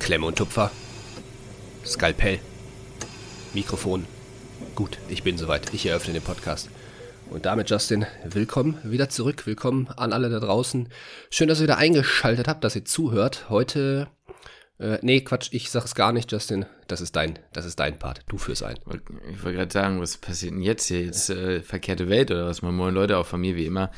Klemme und Tupfer. Skalpell. Mikrofon. Gut, ich bin soweit. Ich eröffne den Podcast. Und damit, Justin, willkommen wieder zurück. Willkommen an alle da draußen. Schön, dass ihr wieder eingeschaltet habt, dass ihr zuhört. Heute, äh, nee, Quatsch, ich sag's gar nicht, Justin. Das ist dein, das ist dein Part. Du führst ein. Ich wollte gerade sagen, was passiert denn jetzt hier? Jetzt äh, verkehrte Welt oder was? Mal moin Leute, auch von mir wie immer.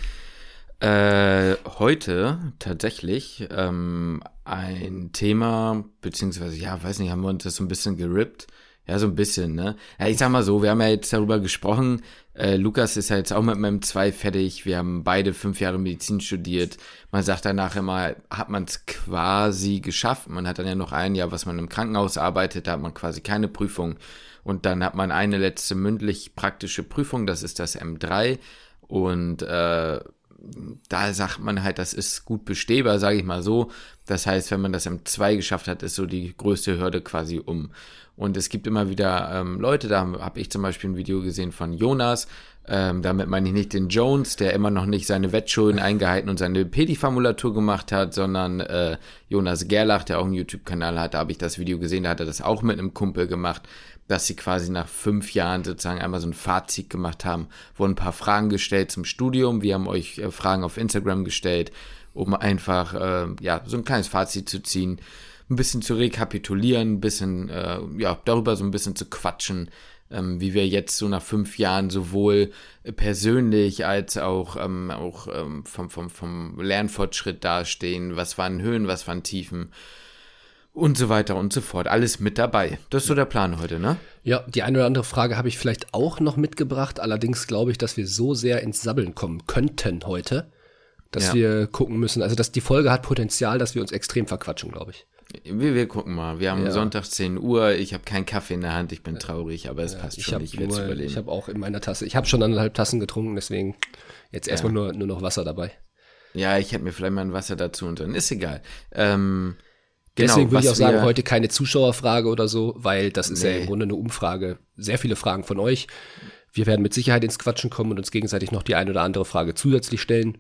Äh, heute tatsächlich ähm, ein Thema, beziehungsweise, ja, weiß nicht, haben wir uns das so ein bisschen gerippt. Ja, so ein bisschen, ne? Ja, ich sag mal so, wir haben ja jetzt darüber gesprochen. Äh, Lukas ist ja jetzt auch mit meinem 2 fertig. Wir haben beide fünf Jahre Medizin studiert. Man sagt danach immer, hat man es quasi geschafft. Man hat dann ja noch ein Jahr, was man im Krankenhaus arbeitet. Da hat man quasi keine Prüfung. Und dann hat man eine letzte mündlich praktische Prüfung. Das ist das M3. Und äh, da sagt man halt, das ist gut bestehbar, sage ich mal so. Das heißt, wenn man das M2 geschafft hat, ist so die größte Hürde quasi um. Und es gibt immer wieder ähm, Leute, da habe ich zum Beispiel ein Video gesehen von Jonas, ähm, damit meine ich nicht den Jones, der immer noch nicht seine Wettschulden eingehalten und seine Pedi-Formulatur gemacht hat, sondern äh, Jonas Gerlach, der auch einen YouTube-Kanal hat, da habe ich das Video gesehen, da hat er das auch mit einem Kumpel gemacht, dass sie quasi nach fünf Jahren sozusagen einmal so ein Fazit gemacht haben, wurden ein paar Fragen gestellt zum Studium, wir haben euch äh, Fragen auf Instagram gestellt, um einfach äh, ja so ein kleines Fazit zu ziehen, ein bisschen zu rekapitulieren, ein bisschen äh, ja darüber so ein bisschen zu quatschen, ähm, wie wir jetzt so nach fünf Jahren sowohl persönlich als auch, ähm, auch ähm, vom, vom, vom Lernfortschritt dastehen, was waren Höhen, was waren Tiefen und so weiter und so fort. Alles mit dabei. Das ist so der Plan heute, ne? Ja, die eine oder andere Frage habe ich vielleicht auch noch mitgebracht. Allerdings glaube ich, dass wir so sehr ins Sabbeln kommen könnten heute, dass ja. wir gucken müssen. Also, dass die Folge hat Potenzial, dass wir uns extrem verquatschen, glaube ich. Wir, wir gucken mal. Wir haben ja. Sonntag 10 Uhr. Ich habe keinen Kaffee in der Hand. Ich bin traurig, aber es ja, passt schon. Ich, ich werde überleben. Ich habe auch in meiner Tasse. Ich habe schon anderthalb Tassen getrunken, deswegen jetzt erstmal nur, nur noch Wasser dabei. Ja, ich hätte mir vielleicht mal ein Wasser dazu und dann ist egal. Ähm, Genau, Deswegen würde ich auch sagen, heute keine Zuschauerfrage oder so, weil das ist nee. ja im Grunde eine Umfrage. Sehr viele Fragen von euch. Wir werden mit Sicherheit ins Quatschen kommen und uns gegenseitig noch die eine oder andere Frage zusätzlich stellen.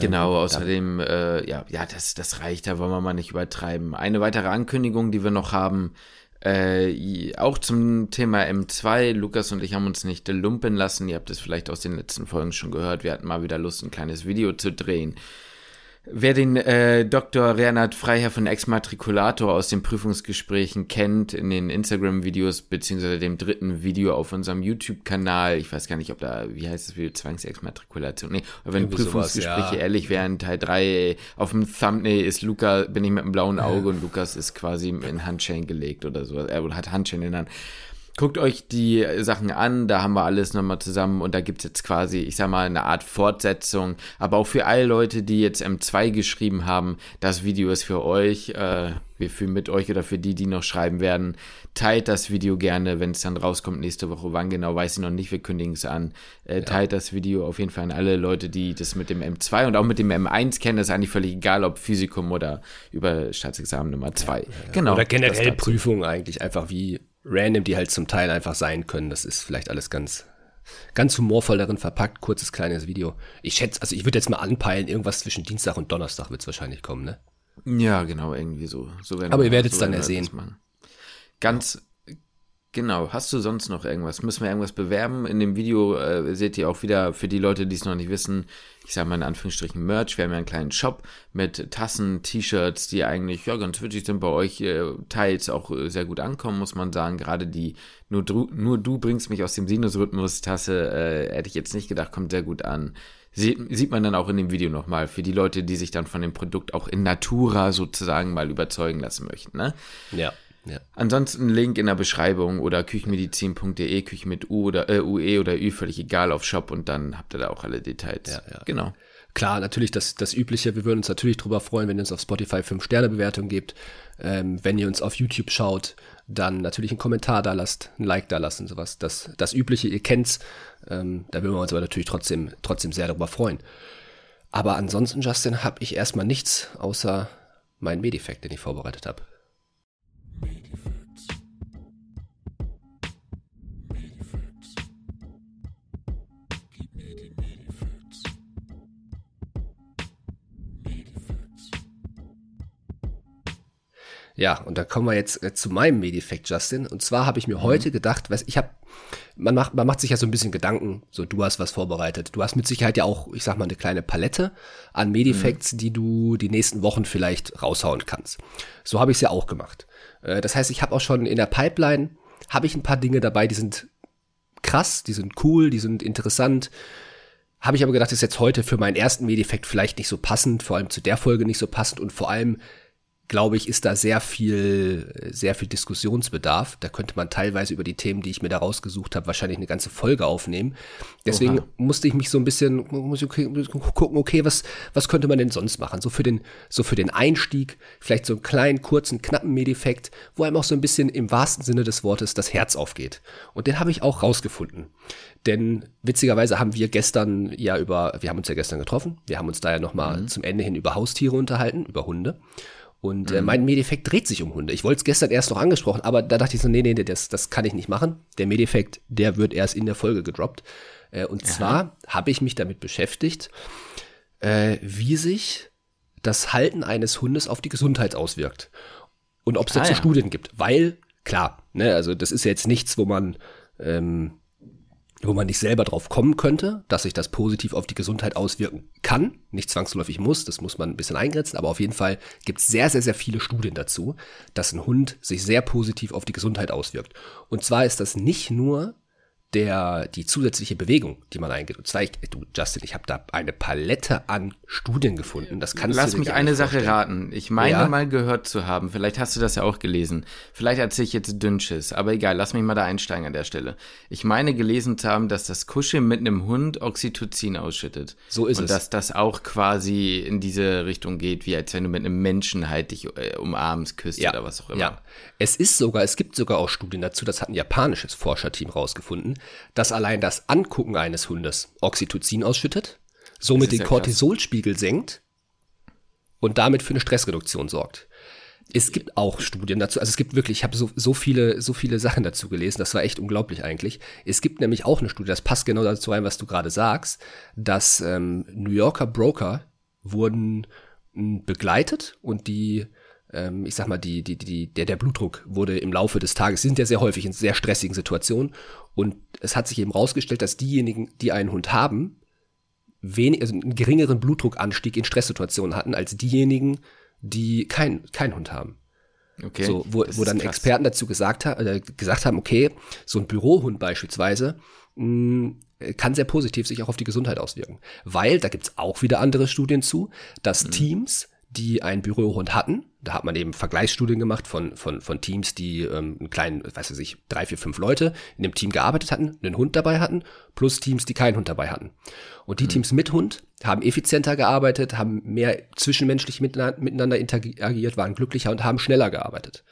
Genau, ähm, außerdem, äh, ja, ja, das, das reicht, da wollen wir mal nicht übertreiben. Eine weitere Ankündigung, die wir noch haben, äh, auch zum Thema M2. Lukas und ich haben uns nicht lumpen lassen. Ihr habt es vielleicht aus den letzten Folgen schon gehört. Wir hatten mal wieder Lust, ein kleines Video zu drehen. Wer den äh, Dr. Reinhard Freiherr von Exmatrikulator aus den Prüfungsgesprächen kennt, in den Instagram-Videos, beziehungsweise dem dritten Video auf unserem YouTube-Kanal, ich weiß gar nicht, ob da, wie heißt das Video, Zwangsexmatrikulation, nee, aber wenn Irgendwie Prüfungsgespräche sowas, ja. ehrlich wären, Teil 3, auf dem Thumbnail ist Luca, bin ich mit einem blauen Auge und Lukas ist quasi in Handchain gelegt oder so, er hat Handchain in der Hand. Guckt euch die Sachen an, da haben wir alles nochmal zusammen und da gibt es jetzt quasi, ich sag mal, eine Art Fortsetzung. Aber auch für alle Leute, die jetzt M2 geschrieben haben, das Video ist für euch. Äh, wir fühlen mit euch oder für die, die noch schreiben werden. Teilt das Video gerne, wenn es dann rauskommt nächste Woche. Wann genau, weiß ich noch nicht, wir kündigen es an. Äh, teilt das Video auf jeden Fall an alle Leute, die das mit dem M2 und auch mit dem M1 kennen. Das ist eigentlich völlig egal, ob Physikum oder über Staatsexamen Nummer 2. Ja, ja. Genau. Oder generell Prüfungen eigentlich, einfach wie random, die halt zum Teil einfach sein können. Das ist vielleicht alles ganz, ganz humorvoll darin verpackt. Kurzes, kleines Video. Ich schätze, also ich würde jetzt mal anpeilen, irgendwas zwischen Dienstag und Donnerstag wird es wahrscheinlich kommen, ne? Ja, genau, irgendwie so. so Aber ihr werdet es so dann ersehen. Ganz Genau, hast du sonst noch irgendwas? Müssen wir irgendwas bewerben? In dem Video äh, seht ihr auch wieder, für die Leute, die es noch nicht wissen, ich sage mal in Anführungsstrichen Merch. Wir haben ja einen kleinen Shop mit Tassen, T-Shirts, die eigentlich ja ganz witzig sind bei euch, äh, teils auch äh, sehr gut ankommen, muss man sagen. Gerade die nur du, nur du bringst mich aus dem Sinusrhythmus-Tasse, äh, hätte ich jetzt nicht gedacht, kommt sehr gut an. Sieht, sieht man dann auch in dem Video nochmal für die Leute, die sich dann von dem Produkt auch in Natura sozusagen mal überzeugen lassen möchten. Ne? Ja. Ja. Ansonsten Link in der Beschreibung oder küchenmedizin.de, Küche mit U oder äh, UE oder Ü, völlig egal auf Shop und dann habt ihr da auch alle Details. Ja, ja. Genau. Klar, natürlich das, das Übliche. Wir würden uns natürlich darüber freuen, wenn ihr uns auf Spotify 5-Sterne-Bewertung gebt. Ähm, wenn ihr uns auf YouTube schaut, dann natürlich einen Kommentar da lasst, ein Like da lassen, sowas. Das, das Übliche, ihr kennt's. Ähm, da würden wir uns aber natürlich trotzdem, trotzdem sehr darüber freuen. Aber ansonsten, Justin, habe ich erstmal nichts außer meinen Medifekt, den ich vorbereitet habe. Ja, und da kommen wir jetzt äh, zu meinem Medifekt, Justin. Und zwar habe ich mir mhm. heute gedacht, was ich habe, man macht, man macht sich ja so ein bisschen Gedanken, so du hast was vorbereitet. Du hast mit Sicherheit ja auch, ich sag mal, eine kleine Palette an Medifacts, mhm. die du die nächsten Wochen vielleicht raushauen kannst. So habe ich es ja auch gemacht. Äh, das heißt, ich habe auch schon in der Pipeline, habe ich ein paar Dinge dabei, die sind krass, die sind cool, die sind interessant. Habe ich aber gedacht, ist jetzt heute für meinen ersten Medifekt vielleicht nicht so passend, vor allem zu der Folge nicht so passend und vor allem glaube ich, ist da sehr viel, sehr viel Diskussionsbedarf. Da könnte man teilweise über die Themen, die ich mir da rausgesucht habe, wahrscheinlich eine ganze Folge aufnehmen. Deswegen Oha. musste ich mich so ein bisschen muss ich gucken, okay, was, was könnte man denn sonst machen? So für den, so für den Einstieg, vielleicht so einen kleinen, kurzen, knappen Medeffekt, wo einem auch so ein bisschen im wahrsten Sinne des Wortes das Herz aufgeht. Und den habe ich auch rausgefunden. Denn witzigerweise haben wir gestern ja über, wir haben uns ja gestern getroffen, wir haben uns da ja nochmal mhm. zum Ende hin über Haustiere unterhalten, über Hunde. Und äh, mhm. mein Medeffekt dreht sich um Hunde. Ich wollte es gestern erst noch angesprochen, aber da dachte ich so, nee, nee, das, das kann ich nicht machen. Der Medeffekt, der wird erst in der Folge gedroppt. Äh, und Aha. zwar habe ich mich damit beschäftigt, äh, wie sich das Halten eines Hundes auf die Gesundheit auswirkt. Und ob es dazu ah, ja. Studien gibt. Weil, klar, ne, also das ist ja jetzt nichts, wo man ähm, wo man nicht selber drauf kommen könnte, dass sich das positiv auf die Gesundheit auswirken kann. Nicht zwangsläufig muss, das muss man ein bisschen eingrenzen, aber auf jeden Fall gibt es sehr, sehr, sehr viele Studien dazu, dass ein Hund sich sehr positiv auf die Gesundheit auswirkt. Und zwar ist das nicht nur der, die zusätzliche Bewegung, die man eingeht. Und ich, du, Justin, ich habe da eine Palette an Studien gefunden. Das kannst Lass du mich eine Sache raten. Ich meine ja? mal gehört zu haben, vielleicht hast du das ja auch gelesen. Vielleicht erzähle ich jetzt Dünnschiss, aber egal, lass mich mal da einsteigen an der Stelle. Ich meine gelesen zu haben, dass das Kuscheln mit einem Hund Oxytocin ausschüttet. So ist Und es. Und dass das auch quasi in diese Richtung geht, wie als wenn du mit einem Menschen halt dich äh, umarmst, küsst ja. oder was auch immer. Ja, es ist sogar, es gibt sogar auch Studien dazu, das hat ein japanisches Forscherteam rausgefunden, dass allein das Angucken eines Hundes Oxytocin ausschüttet, somit den ja Cortisolspiegel senkt und damit für eine Stressreduktion sorgt. Es gibt auch Studien dazu, also es gibt wirklich, ich habe so, so viele, so viele Sachen dazu gelesen, das war echt unglaublich eigentlich. Es gibt nämlich auch eine Studie, das passt genau dazu rein, was du gerade sagst, dass ähm, New Yorker Broker wurden begleitet und die ähm, ich sag mal, die, die, die, der, der Blutdruck wurde im Laufe des Tages, sind ja sehr häufig in sehr stressigen Situationen. Und es hat sich eben rausgestellt, dass diejenigen, die einen Hund haben, wenig, also einen geringeren Blutdruckanstieg in Stresssituationen hatten, als diejenigen, die keinen kein Hund haben. Okay, so, wo, wo dann krass. Experten dazu gesagt, ha äh, gesagt haben, okay, so ein Bürohund beispielsweise mh, mm, kann sehr positiv sich auch auf die Gesundheit auswirken. Weil, da gibt's auch wieder andere Studien zu, dass mhm. Teams, die einen Bürohund hatten. Da hat man eben Vergleichsstudien gemacht von, von, von Teams, die ähm, einen kleinen, weiß ich, drei, vier, fünf Leute in dem Team gearbeitet hatten, einen Hund dabei hatten, plus Teams, die keinen Hund dabei hatten. Und die mhm. Teams mit Hund haben effizienter gearbeitet, haben mehr zwischenmenschlich miteinander interagiert, waren glücklicher und haben schneller gearbeitet.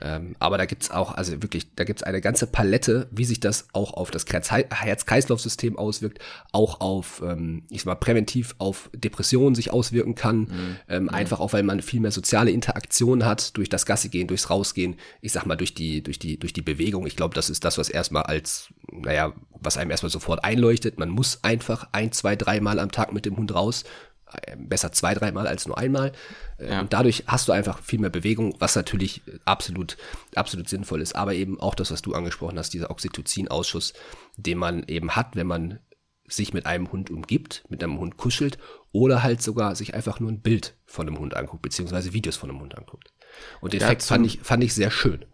Ähm, aber da gibt's auch, also wirklich, da gibt's eine ganze Palette, wie sich das auch auf das Herz-Kreislauf-System auswirkt, auch auf, ähm, ich sag mal, präventiv auf Depressionen sich auswirken kann. Mhm. Ähm, mhm. Einfach auch, weil man viel mehr soziale Interaktion hat durch das Gasse gehen, durchs Rausgehen, ich sag mal, durch die, durch die, durch die Bewegung. Ich glaube, das ist das, was erstmal als, naja, was einem erstmal sofort einleuchtet. Man muss einfach ein, zwei, dreimal am Tag mit dem Hund raus besser zwei, dreimal als nur einmal. Äh, ja. Und dadurch hast du einfach viel mehr Bewegung, was natürlich absolut, absolut sinnvoll ist. Aber eben auch das, was du angesprochen hast, dieser Oxytocin-Ausschuss, den man eben hat, wenn man sich mit einem Hund umgibt, mit einem Hund kuschelt oder halt sogar sich einfach nur ein Bild von einem Hund anguckt, beziehungsweise Videos von einem Hund anguckt. Und den Effekt fand ich, fand ich sehr schön.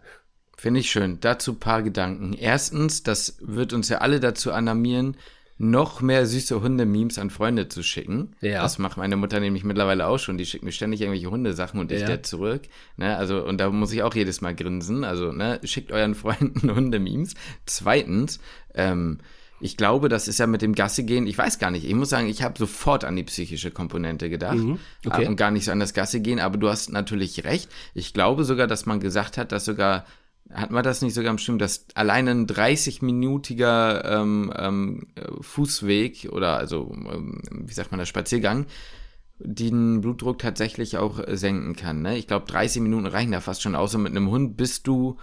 Finde ich schön. Dazu paar Gedanken. Erstens, das wird uns ja alle dazu animieren, noch mehr süße Hunde-Memes an Freunde zu schicken. Ja. Das macht meine Mutter nämlich mittlerweile auch schon. Die schickt mir ständig irgendwelche Hundesachen und ich ja. der zurück. Ne, also, und da muss ich auch jedes Mal grinsen. Also, ne, schickt euren Freunden Hunde-Memes. Zweitens, ähm, ich glaube, das ist ja mit dem Gasse gehen, ich weiß gar nicht, ich muss sagen, ich habe sofort an die psychische Komponente gedacht mhm, okay. und gar nicht so an das Gasse gehen, aber du hast natürlich recht. Ich glaube sogar, dass man gesagt hat, dass sogar hat man das nicht sogar bestimmt, dass allein ein 30-minütiger ähm, ähm, Fußweg oder also, ähm, wie sagt man, der Spaziergang, den Blutdruck tatsächlich auch senken kann. Ne? Ich glaube, 30 Minuten reichen da fast schon, außer mit einem Hund bist du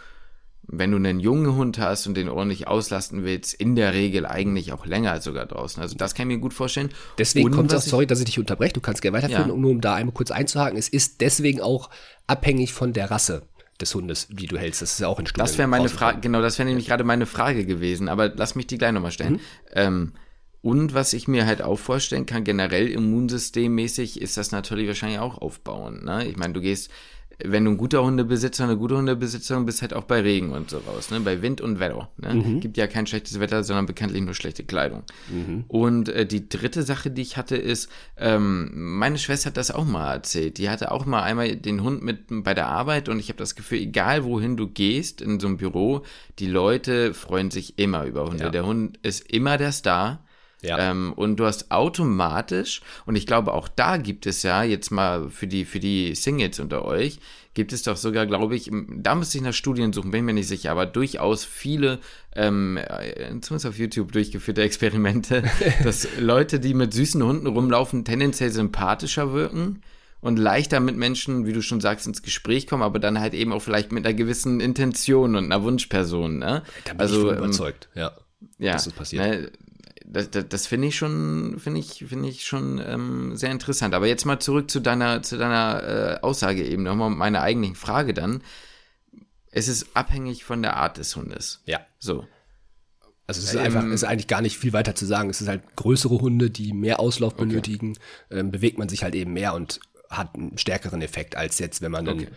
wenn du einen jungen Hund hast und den ordentlich auslasten willst, in der Regel eigentlich auch länger sogar draußen. Also das kann ich mir gut vorstellen. Deswegen Und kommt was das, sorry, dass ich dich unterbreche, du kannst gerne weiterführen, Ja. und nur um da einmal kurz einzuhaken, es ist deswegen auch abhängig von der Rasse des Hundes, die du hältst. Das ist ja auch in Studien Das wäre meine. Frage, genau, das wäre nämlich gerade meine Frage gewesen, aber lass mich die gleich nochmal stellen. Ähm, und was ich mir halt auch vorstellen kann, generell immunsystemmäßig ist das natürlich wahrscheinlich auch aufbauend. Ne? Ich meine, du gehst, wenn du ein guter Hundebesitzer, eine gute Hundebesitzerin bist, halt auch bei Regen und so raus, ne? bei Wind und Wetter. Ne? Gibt ja kein schlechtes Wetter, sondern bekanntlich nur schlechte Kleidung. Und äh, die dritte Sache, die ich hatte, ist, ähm, meine Schwester hat das auch mal erzählt. Die hatte auch mal einmal den Hund mit bei der Arbeit und ich habe das Gefühl, egal wohin du gehst in so einem Büro, die Leute freuen sich immer über Hunde. Ja. Der Hund ist immer der Star. Ja. Ähm, und du hast automatisch, und ich glaube auch da gibt es ja jetzt mal für die, für die Singles unter euch, gibt es doch sogar, glaube ich, da müsste ich nach Studien suchen, bin mir nicht sicher, aber durchaus viele, ähm, äh, zumindest auf YouTube durchgeführte Experimente, dass Leute, die mit süßen Hunden rumlaufen, tendenziell sympathischer wirken und leichter mit Menschen, wie du schon sagst, ins Gespräch kommen, aber dann halt eben auch vielleicht mit einer gewissen Intention und einer Wunschperson. Ne? Da bin ich von ähm, überzeugt, ja. ja, das passiert. Ne, das das, das finde ich schon, finde ich, finde ich schon ähm, sehr interessant. Aber jetzt mal zurück zu deiner, zu deiner äh, Aussage eben nochmal meine eigentliche Frage dann. Es ist abhängig von der Art des Hundes. Ja. So. Also es ist Ähm, einfach, es ist eigentlich gar nicht viel weiter zu sagen. Es ist halt größere Hunde, die mehr Auslauf benötigen, ähm, bewegt man sich halt eben mehr und hat einen stärkeren Effekt als jetzt, wenn man einen,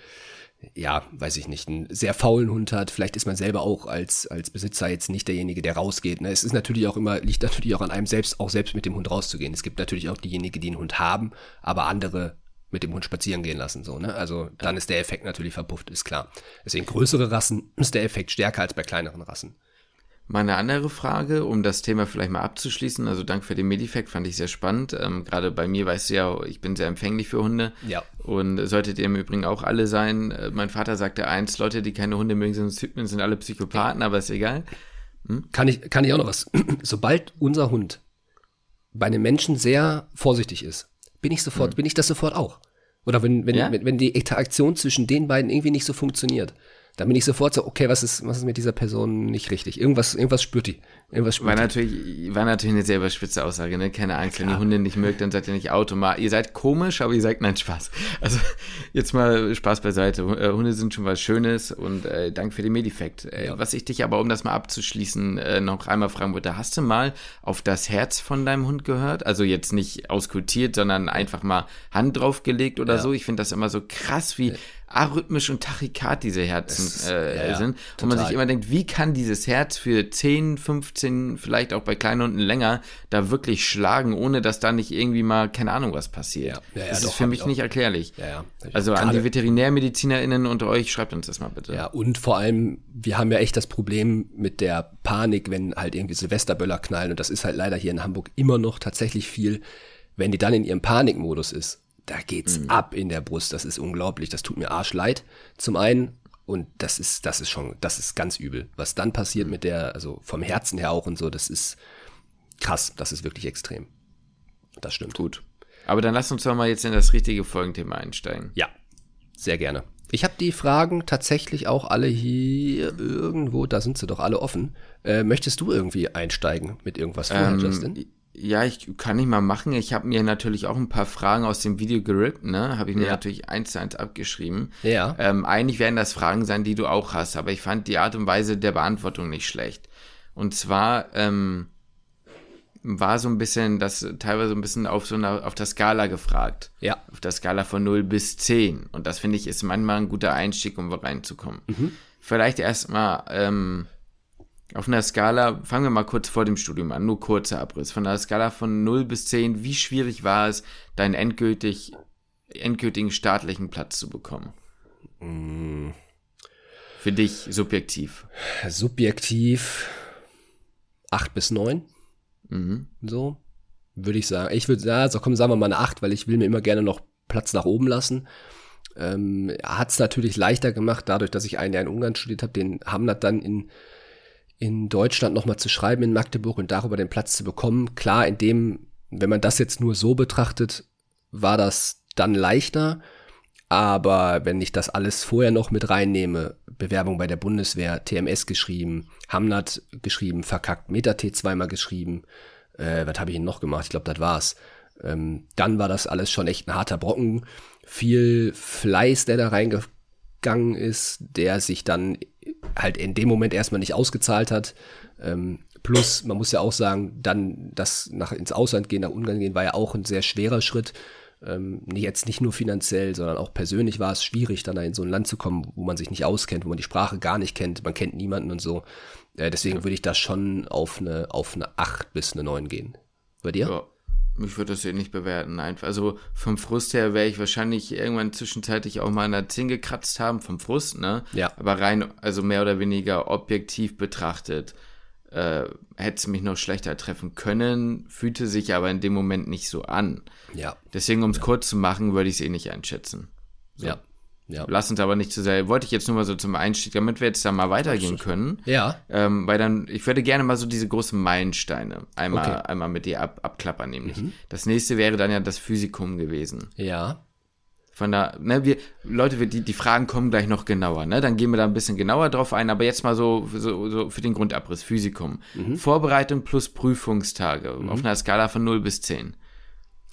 ja, weiß ich nicht, einen sehr faulen Hund hat. Vielleicht ist man selber auch als, als Besitzer jetzt nicht derjenige, der rausgeht. Ne? Es ist natürlich auch immer, liegt natürlich auch an einem selbst, auch selbst mit dem Hund rauszugehen. Es gibt natürlich auch diejenigen, die einen Hund haben, aber andere mit dem Hund spazieren gehen lassen, so, ne? Also dann ist der Effekt natürlich verpufft, ist klar. Deswegen größere Rassen ist der Effekt stärker als bei kleineren Rassen. Meine andere Frage, um das Thema vielleicht mal abzuschließen, also danke für den Medifact, fand ich sehr spannend. Ähm, Gerade bei mir weißt du ja, ich bin sehr empfänglich für Hunde. Ja. Und solltet ihr im Übrigen auch alle sein. Äh, Mein Vater sagte eins, Leute, die keine Hunde mögen, sind, sind alle Psychopathen, aber ist egal. Kann ich, kann ich auch noch was? Sobald unser Hund bei einem Menschen sehr vorsichtig ist, bin ich sofort, bin ich das sofort auch. Oder wenn, wenn, Ja? wenn, wenn die Interaktion zwischen den beiden irgendwie nicht so funktioniert, dann bin ich sofort so, okay, was ist, was ist mit dieser Person nicht richtig? Irgendwas, irgendwas spürt die. Irgendwas War spürt die. natürlich, war natürlich eine sehr überspitze Aussage, ne? Keine Angst, wenn die Hunde nicht mögt, dann seid ihr nicht automatisch. Ihr seid komisch, aber ihr sagt nein, Spaß. Also jetzt mal Spaß beiseite. Äh, Hunde sind schon was Schönes und äh, danke für den Medifact. Äh, Ja. Was ich dich aber, um das mal abzuschließen, äh, noch einmal fragen wollte, hast du mal auf das Herz von deinem Hund gehört? Also jetzt nicht auskultiert, sondern einfach mal Hand draufgelegt oder Ja. so. Ich finde das immer so krass, wie arrhythmisch und tachykard diese Herzen äh, ja, ja, sind. Und man sich total. immer denkt, wie kann dieses Herz für 10, 15, vielleicht auch bei kleinen Hunden länger, da wirklich schlagen, ohne dass da nicht irgendwie mal, keine Ahnung, was passiert. Ja, ja, ja, das doch, ist für mich nicht erklärlich. Ja, ja. Also an Gerade- die VeterinärmedizinerInnen unter euch, schreibt uns das mal bitte. Ja, und vor allem, wir haben ja echt das Problem mit der Panik, wenn halt irgendwie Silvesterböller knallen. Und das ist halt leider hier in Hamburg immer noch tatsächlich viel. Wenn die dann in ihrem Panikmodus ist, da geht's ab in der Brust. Das ist unglaublich. Das tut mir arschleid. Zum einen. Und das ist, das ist schon, das ist ganz übel. Was dann passiert mit der, also vom Herzen her auch und so, das ist krass. Das ist wirklich extrem. Das stimmt. Gut. Aber dann lasst uns doch mal jetzt in das richtige Folgenthema einsteigen. Ja, sehr gerne. Ich habe die Fragen tatsächlich auch alle hier irgendwo, da sind sie doch alle offen. Äh, möchtest du irgendwie einsteigen mit irgendwas vorher, Justin? Ja, ich kann ich mal machen. Ich habe mir natürlich auch ein paar Fragen aus dem Video gerippt, ne? Habe ich mir Ja. natürlich eins zu eins abgeschrieben. Ja. Ähm, eigentlich werden das Fragen sein, die du auch hast, aber ich fand die Art und Weise der Beantwortung nicht schlecht. Und zwar ähm, war so ein bisschen, das teilweise ein bisschen auf so einer, auf der Skala gefragt. Ja. Auf der Skala von 0 bis 10. Und das finde ich ist manchmal ein guter Einstieg, um reinzukommen. Vielleicht erstmal ähm, auf einer Skala, fangen wir mal kurz vor dem Studium an, nur kurzer Abriss. Von einer Skala von 0 bis 10, wie schwierig war es, deinen endgültig, endgültigen staatlichen Platz zu bekommen? Für dich subjektiv. Subjektiv acht bis neun, Mhm. so würde ich sagen. Ich würde sagen, so komm, sagen wir mal eine acht, weil ich will mir immer gerne noch Platz nach oben lassen. Ähm, hat es natürlich leichter gemacht, dadurch, dass ich ein Jahr in Ungarn studiert habe, den Hamnat dann in, in Deutschland nochmal zu schreiben in Magdeburg und darüber den Platz zu bekommen. Klar, in dem, wenn man das jetzt nur so betrachtet, war das dann leichter. Aber wenn ich das alles vorher noch mit reinnehme, Bewerbung bei der Bundeswehr, TMS geschrieben, Hamnat geschrieben, verkackt, Meta-T zweimal geschrieben, äh, was habe ich denn noch gemacht? Ich glaube, das war's. Ähm, dann war das alles schon echt ein harter Brocken. Viel Fleiß, der da reingegangen ist, der sich dann halt in dem Moment erstmal nicht ausgezahlt hat. Ähm, plus, man muss ja auch sagen, dann das nach ins Ausland gehen, nach Ungarn gehen, war ja auch ein sehr schwerer Schritt. Ähm, jetzt nicht nur finanziell, sondern auch persönlich war es schwierig, dann in so ein Land zu kommen, wo man sich nicht auskennt, wo man die Sprache gar nicht kennt, man kennt niemanden und so. Äh, deswegen würde ich da schon auf eine, auf eine 8 bis eine 9 gehen. Bei dir? Ja. Ich würde das hier nicht bewerten. Einfach. Also vom Frust her wäre ich wahrscheinlich irgendwann zwischenzeitlich auch mal an der 10 gekratzt haben, vom Frust, ne? Ja. Aber rein, also mehr oder weniger objektiv betrachtet, äh, hätte es mich noch schlechter treffen können, fühlte sich aber in dem Moment nicht so an. Ja. Deswegen, um es ja. kurz zu machen, würde ich es eh nicht einschätzen. So. Ja. Ja. Lass uns aber nicht zu sehr, wollte ich jetzt nur mal so zum Einstieg, damit wir jetzt da mal weitergehen können. Ja. Ähm, weil dann, ich würde gerne mal so diese großen Meilensteine einmal, okay. einmal mit dir ab, abklappern, nämlich. Mhm. Das nächste wäre dann ja das Physikum gewesen. Ja. Von da, ne, wir, Leute, wir, die, die Fragen kommen gleich noch genauer, ne? Dann gehen wir da ein bisschen genauer drauf ein, aber jetzt mal so, so, so für den Grundabriss, Physikum. Mhm. Vorbereitung plus Prüfungstage mhm. auf einer Skala von 0 bis 10.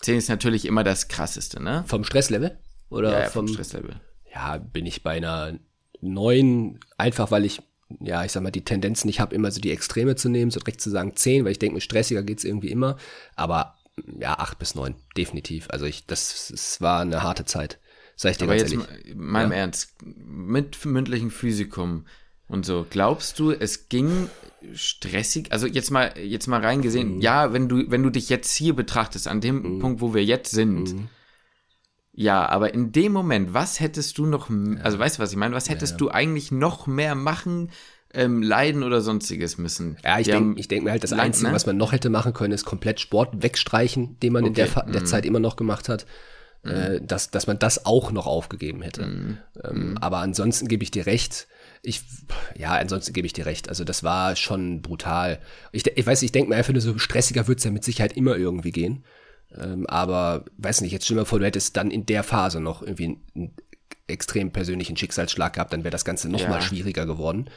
10 ist natürlich immer das krasseste, ne? Vom Stresslevel? Oder ja, ja, vom, vom Stresslevel? Ja, bin ich bei einer 9, einfach weil ich, ja, ich sag mal, die Tendenz nicht habe, immer so die Extreme zu nehmen, so direkt zu sagen 10, weil ich denke, stressiger geht's irgendwie immer. Aber ja, acht bis neun, definitiv. Also ich, das, das war eine harte Zeit. Sag ich dir Aber ganz jetzt ehrlich. mal, meinem ja. Ernst, mit mündlichem Physikum und so, glaubst du, es ging stressig? Also jetzt mal, jetzt mal reingesehen, mhm. ja, wenn du, wenn du dich jetzt hier betrachtest, an dem mhm. Punkt, wo wir jetzt sind, mhm. Ja, aber in dem Moment, was hättest du noch, also weißt du, was ich meine? Was hättest ja, ja. du eigentlich noch mehr machen ähm, leiden oder sonstiges müssen. Ja, ich denke denk mir halt, das lang, Einzige, ne? was man noch hätte machen können, ist komplett Sport wegstreichen, den man okay. in der, der mm. Zeit immer noch gemacht hat. Mm. Äh, dass, dass man das auch noch aufgegeben hätte. Mm. Ähm, aber ansonsten gebe ich dir recht. Ich, ja, ansonsten gebe ich dir recht. Also das war schon brutal. Ich, ich weiß, ich denke mir einfach nur so stressiger wird es ja mit Sicherheit immer irgendwie gehen. Ähm, aber weiß nicht, jetzt stell dir mal vor, du hättest dann in der Phase noch irgendwie einen, extrem persönlichen Schicksalsschlag gehabt, dann wäre das Ganze noch ja. mal schwieriger geworden.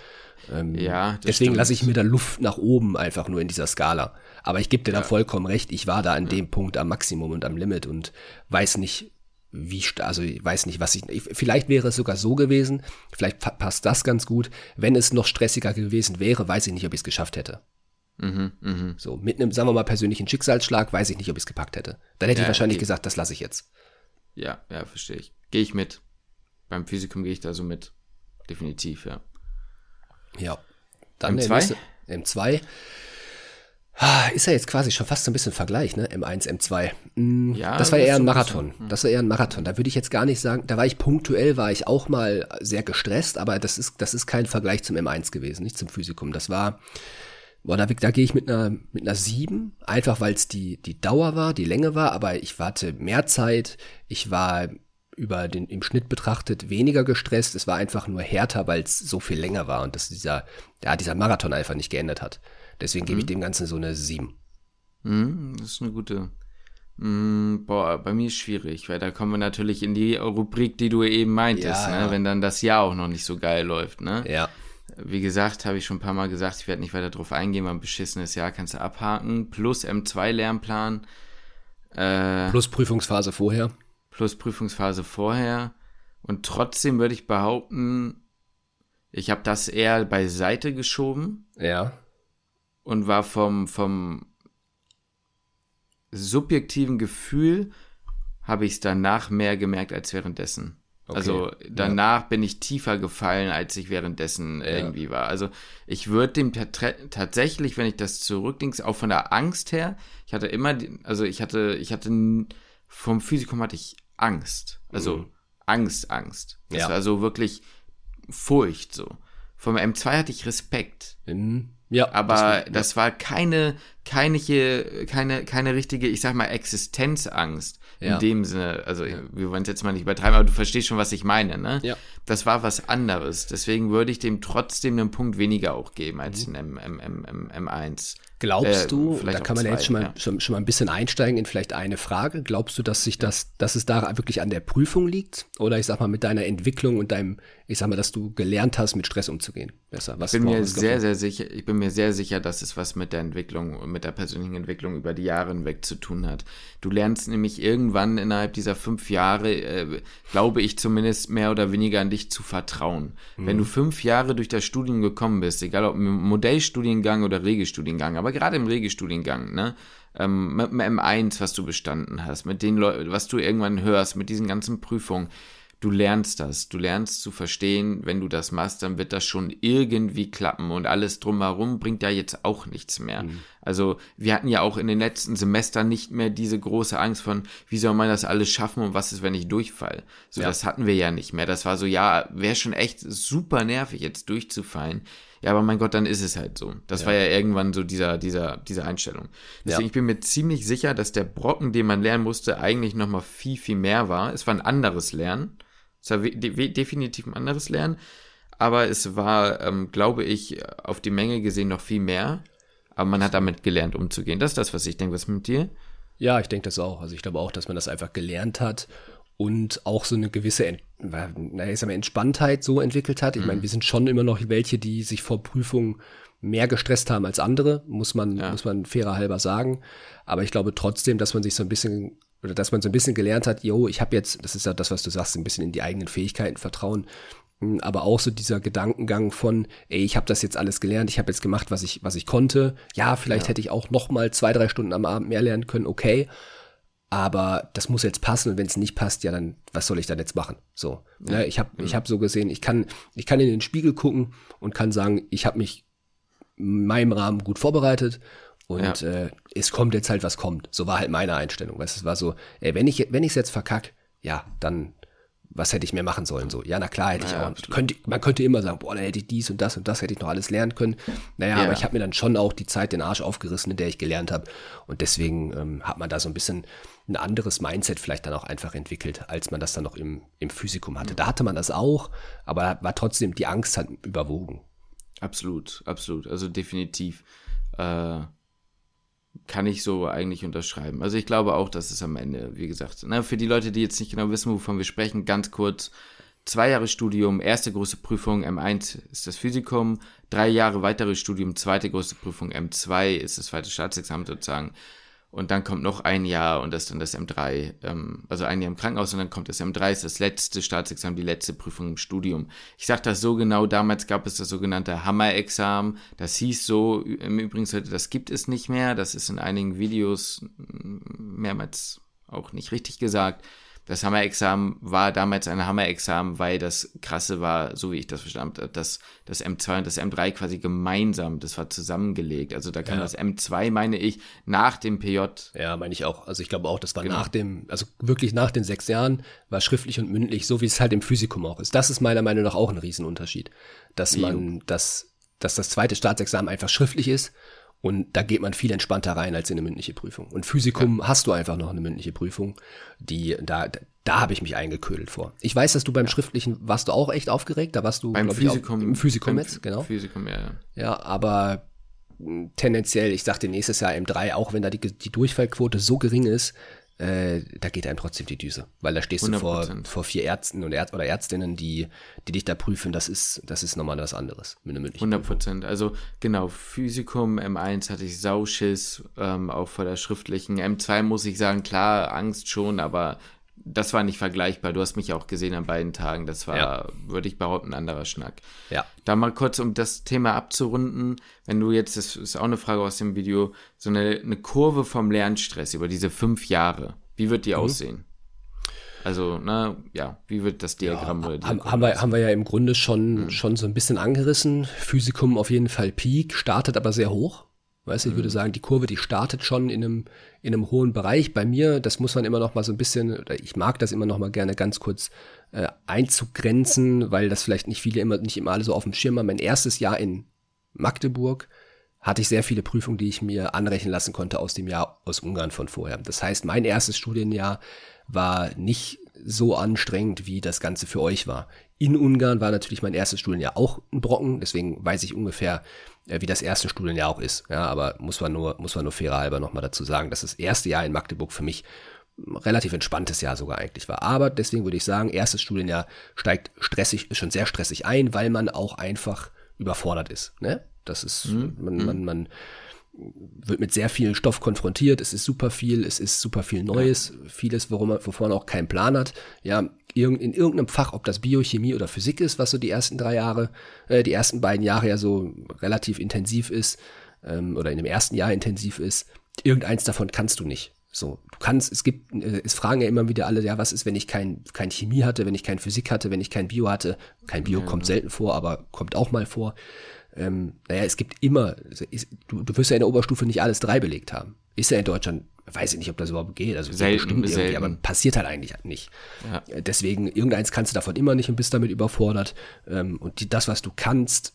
Ähm, ja, deswegen lasse ich mir da Luft nach oben einfach nur in dieser Skala. Aber ich gebe dir ja. da vollkommen recht. Ich war da an ja. dem Punkt am Maximum und am Limit und weiß nicht, wie, also ich weiß nicht, was ich, vielleicht wäre es sogar so gewesen, vielleicht passt das ganz gut. Wenn es noch stressiger gewesen wäre, weiß ich nicht, ob ich es geschafft hätte. Mhm, mh. So, mit einem, sagen wir mal, persönlichen Schicksalsschlag weiß ich nicht, ob ich es gepackt hätte. Dann hätte ja, ich wahrscheinlich okay. gesagt, das lasse ich jetzt. Ja, ja, verstehe ich. Gehe ich mit. Beim Physikum gehe ich da so mit. Definitiv, ja. Ja. Dann M2? M2. Ah, ist ja jetzt quasi schon fast so ein bisschen Vergleich, ne? M1, M2. Hm, ja, das war eher ein Marathon. Bisschen, hm. Das war eher ein Marathon. Da würde ich jetzt gar nicht sagen, da war ich punktuell, war ich auch mal sehr gestresst, aber das ist, das ist kein Vergleich zum M1 gewesen, nicht zum Physikum. Das war, boah, da, da gehe ich mit einer, mit einer 7, einfach weil es die, die Dauer war, die Länge war, aber ich warte mehr Zeit, ich war über den im Schnitt betrachtet weniger gestresst. Es war einfach nur härter, weil es so viel länger war und dass dieser, ja, dieser Marathon einfach nicht geändert hat. Deswegen mhm. gebe ich mhm. dem Ganzen so eine 7. Mhm, das ist eine gute. Mhm, boah, bei mir ist schwierig, weil da kommen wir natürlich in die Rubrik, die du eben meintest, ja, ne? wenn dann das Jahr auch noch nicht so geil läuft, ne? Ja. Wie gesagt, habe ich schon ein paar Mal gesagt, ich werde nicht weiter drauf eingehen, weil ein beschissenes Jahr kannst du abhaken. Plus M2-Lernplan. Äh, Plus Prüfungsphase vorher plus Prüfungsphase vorher. Und trotzdem würde ich behaupten, ich habe das eher beiseite geschoben. Ja. Und war vom, vom subjektiven Gefühl, habe ich es danach mehr gemerkt als währenddessen. Okay. Also danach ja. bin ich tiefer gefallen, als ich währenddessen ja. irgendwie war. Also ich würde dem tatsächlich, wenn ich das zurückdenke, auch von der Angst her, ich hatte immer, also ich hatte, ich hatte vom Physikum hatte ich Angst. Also mhm. Angst, Angst. Das ja. war so wirklich Furcht so. Vom M2 hatte ich Respekt. Mhm. Ja. Aber das, das, war keine, keine, keine, keine richtige, ich sag mal, Existenzangst. Ja. In dem Sinne, also ja. wir wollen es jetzt mal nicht übertreiben, aber du verstehst schon, was ich meine, ne? Ja. Das war was anderes. Deswegen würde ich dem trotzdem einen Punkt weniger auch geben als mhm. in M, M, M, M, M1. Glaubst äh, du, da kann man zwei, jetzt schon mal, ja. schon, schon, mal ein bisschen einsteigen in vielleicht eine Frage. Glaubst du, dass sich das, dass es da wirklich an der Prüfung liegt? Oder ich sag mal, mit deiner Entwicklung und deinem, ich sag mal, dass du gelernt hast, mit Stress umzugehen? Besser. Was ich bin mir sehr, sehr sicher, ich bin mir sehr sicher, dass es was mit der Entwicklung mit der persönlichen Entwicklung über die Jahre hinweg zu tun hat. Du lernst nämlich irgendwann innerhalb dieser fünf Jahre, äh, glaube ich zumindest, mehr oder weniger an dich zu vertrauen. Mhm. Wenn du fünf Jahre durch das Studium gekommen bist, egal ob im Modellstudiengang oder Regelstudiengang, aber gerade im Regelstudiengang, ne? Ähm, mit dem M1, was du bestanden hast, mit den Leuten, was du irgendwann hörst, mit diesen ganzen Prüfungen, du lernst das. Du lernst zu verstehen, wenn du das machst, dann wird das schon irgendwie klappen und alles drumherum bringt ja jetzt auch nichts mehr. Mhm. Also wir hatten ja auch in den letzten Semestern nicht mehr diese große Angst von, wie soll man das alles schaffen und was ist, wenn ich durchfall. So, ja. das hatten wir ja nicht mehr. Das war so, ja, wäre schon echt super nervig, jetzt durchzufallen. Ja, aber mein Gott, dann ist es halt so. Das ja. war ja irgendwann so dieser, dieser, diese Einstellung. Deswegen, ja. ich bin mir ziemlich sicher, dass der Brocken, den man lernen musste, eigentlich nochmal viel, viel mehr war. Es war ein anderes Lernen. Es war definitiv ein anderes Lernen. Aber es war, ähm, glaube ich, auf die Menge gesehen noch viel mehr. Aber man hat damit gelernt, umzugehen. Das ist das, was ich denke. Was mit dir? Ja, ich denke das auch. Also ich glaube auch, dass man das einfach gelernt hat und auch so eine gewisse Ent naja, ich sag mal, Entspanntheit so entwickelt hat. Ich mhm. meine, wir sind schon immer noch welche, die sich vor Prüfungen mehr gestresst haben als andere, muss man, ja. muss man fairer halber sagen. Aber ich glaube trotzdem, dass man sich so ein bisschen oder dass man so ein bisschen gelernt hat, yo, ich habe jetzt, das ist ja das, was du sagst, ein bisschen in die eigenen Fähigkeiten vertrauen, hm, aber auch so dieser Gedankengang von, ey, ich habe das jetzt alles gelernt, ich habe jetzt gemacht, was ich, was ich konnte. Ja, vielleicht ja. hätte ich auch noch mal zwei, drei Stunden am Abend mehr lernen können, okay aber das muss jetzt passen und wenn es nicht passt, ja, dann was soll ich dann jetzt machen? So, ja, ne? ich habe ich habe so gesehen, ich kann ich kann in den Spiegel gucken und kann sagen, ich habe mich in meinem Rahmen gut vorbereitet und ja. äh, es kommt jetzt halt was kommt. So war halt meine Einstellung, weißt, es war so, ey, wenn ich wenn ich es jetzt verkack, ja, dann was hätte ich mehr machen sollen? So, ja, na klar, hätte naja, ich auch. Könnte, man könnte immer sagen, boah, dann hätte ich dies und das und das hätte ich noch alles lernen können. Naja, ja. aber ich habe mir dann schon auch die Zeit den Arsch aufgerissen, in der ich gelernt habe. Und deswegen ähm, hat man da so ein bisschen ein anderes Mindset vielleicht dann auch einfach entwickelt, als man das dann noch im, im Physikum hatte. Da hatte man das auch, aber war trotzdem die Angst halt überwogen. Absolut, absolut. Also definitiv. Äh kann ich so eigentlich unterschreiben. Also ich glaube auch, dass es am Ende, wie gesagt, na, für die Leute, die jetzt nicht genau wissen, wovon wir sprechen, ganz kurz. Zwei Jahre Studium, erste große Prüfung, M1 ist das Physikum, drei Jahre weitere Studium, zweite große Prüfung, M2 ist das zweite Staatsexamen sozusagen. Und dann kommt noch ein Jahr und das ist dann das M3, ähm, also ein Jahr im Krankenhaus und dann kommt das M3, ist das letzte Staatsexamen, die letzte Prüfung im Studium. Ich sage das so genau, damals gab es das sogenannte Hammer-Examen, das hieß so, im Übrigen heute, das gibt es nicht mehr, das ist in einigen Videos mehrmals auch nicht richtig gesagt das Hammer-Examen war damals ein Hammer-Examen, weil das krasse war, so wie ich das verstanden habe, dass das M2 und das M3 quasi gemeinsam, das war zusammengelegt. Also da kann ja. das M2, meine ich, nach dem PJ. Ja, meine ich auch. Also ich glaube auch, das war genau. nach dem, also wirklich nach den sechs Jahren, war schriftlich und mündlich, so wie es halt im Physikum auch ist. Das ist meiner Meinung nach auch ein Riesenunterschied. Dass man, dass, dass das zweite Staatsexamen einfach schriftlich ist und da geht man viel entspannter rein als in eine mündliche Prüfung. Und Physikum ja. hast du einfach noch eine mündliche Prüfung, die da da habe ich mich eingeködelt vor. Ich weiß, dass du beim schriftlichen warst du auch echt aufgeregt, da warst du beim Physikum, ich, im Physikum jetzt, genau. Physikum, ja, ja. Ja, aber tendenziell, ich sagte nächstes Jahr M3, auch wenn da die, die Durchfallquote so gering ist, äh, da geht einem trotzdem die Düse. Weil da stehst 100%. du vor, vor vier Ärzten und Ärzt oder Ärztinnen, die, die dich da prüfen. Das ist, das ist nochmal was anderes. Mit 100 Prozent. Also genau, Physikum, M1 hatte ich Sauschiss, ähm, auch vor der schriftlichen. M2 muss ich sagen, klar, Angst schon, aber das war nicht vergleichbar. Du hast mich auch gesehen an beiden Tagen. Das war, ja. würde ich behaupten, ein anderer Schnack. Ja. Da mal kurz, um das Thema abzurunden, wenn du jetzt, das ist auch eine Frage aus dem Video, so eine, eine Kurve vom Lernstress über diese fünf Jahre, wie wird die mhm. aussehen? Also, na, ja, wie wird das Diagramm ja, Diagramm haben, wir, haben wir ja im Grunde schon, mhm. schon so ein bisschen angerissen. Physikum auf jeden Fall Peak, startet aber sehr hoch. Weißt du, ich würde mhm. sagen, die Kurve, die startet schon in einem, in einem hohen Bereich. Bei mir, das muss man immer noch mal so ein bisschen, oder ich mag das immer noch mal gerne ganz kurz äh, einzugrenzen, weil das vielleicht nicht viele immer, nicht immer alle so auf dem Schirm haben. Mein erstes Jahr in Magdeburg hatte ich sehr viele Prüfungen, die ich mir anrechnen lassen konnte aus dem Jahr aus Ungarn von vorher. Das heißt, mein erstes Studienjahr war nicht so anstrengend, wie das Ganze für euch war. In Ungarn war natürlich mein erstes Studienjahr auch ein Brocken, deswegen weiß ich ungefähr, äh, wie das erste Studienjahr auch ist. Ja, aber muss man nur, muss man nur fairer halber nochmal dazu sagen, dass das erste Jahr in Magdeburg für mich ein relativ entspanntes Jahr sogar eigentlich war. Aber deswegen würde ich sagen, erstes Studienjahr steigt stressig, ist schon sehr stressig ein, weil man auch einfach überfordert ist. Ne? Das ist, mhm. man, man, mhm. man wird mit sehr viel Stoff konfrontiert, es ist super viel, es ist super viel Neues, ja. vieles, worum man, wovon man auch keinen Plan hat. Ja, in irgendeinem Fach, ob das Biochemie oder Physik ist, was so die ersten drei Jahre, äh, die ersten beiden Jahre ja so relativ intensiv ist, ähm, oder in dem ersten Jahr intensiv ist, irgendeins davon kannst du nicht. So, du kannst, es gibt, äh, es fragen ja immer wieder alle, ja, was ist, wenn ich kein, kein Chemie hatte, wenn ich kein Physik hatte, wenn ich kein Bio hatte? Kein Bio ja, kommt selten vor, aber kommt auch mal vor. Ähm, naja, es gibt immer, also du, du wirst ja in der Oberstufe nicht alles drei belegt haben. Ist ja in Deutschland weiß ich nicht, ob das überhaupt geht. Also selten, bestimmt selten. irgendwie, aber passiert halt eigentlich nicht. Ja. Äh, deswegen, irgendeins kannst du davon immer nicht und bist damit überfordert. Ähm, und die, das, was du kannst,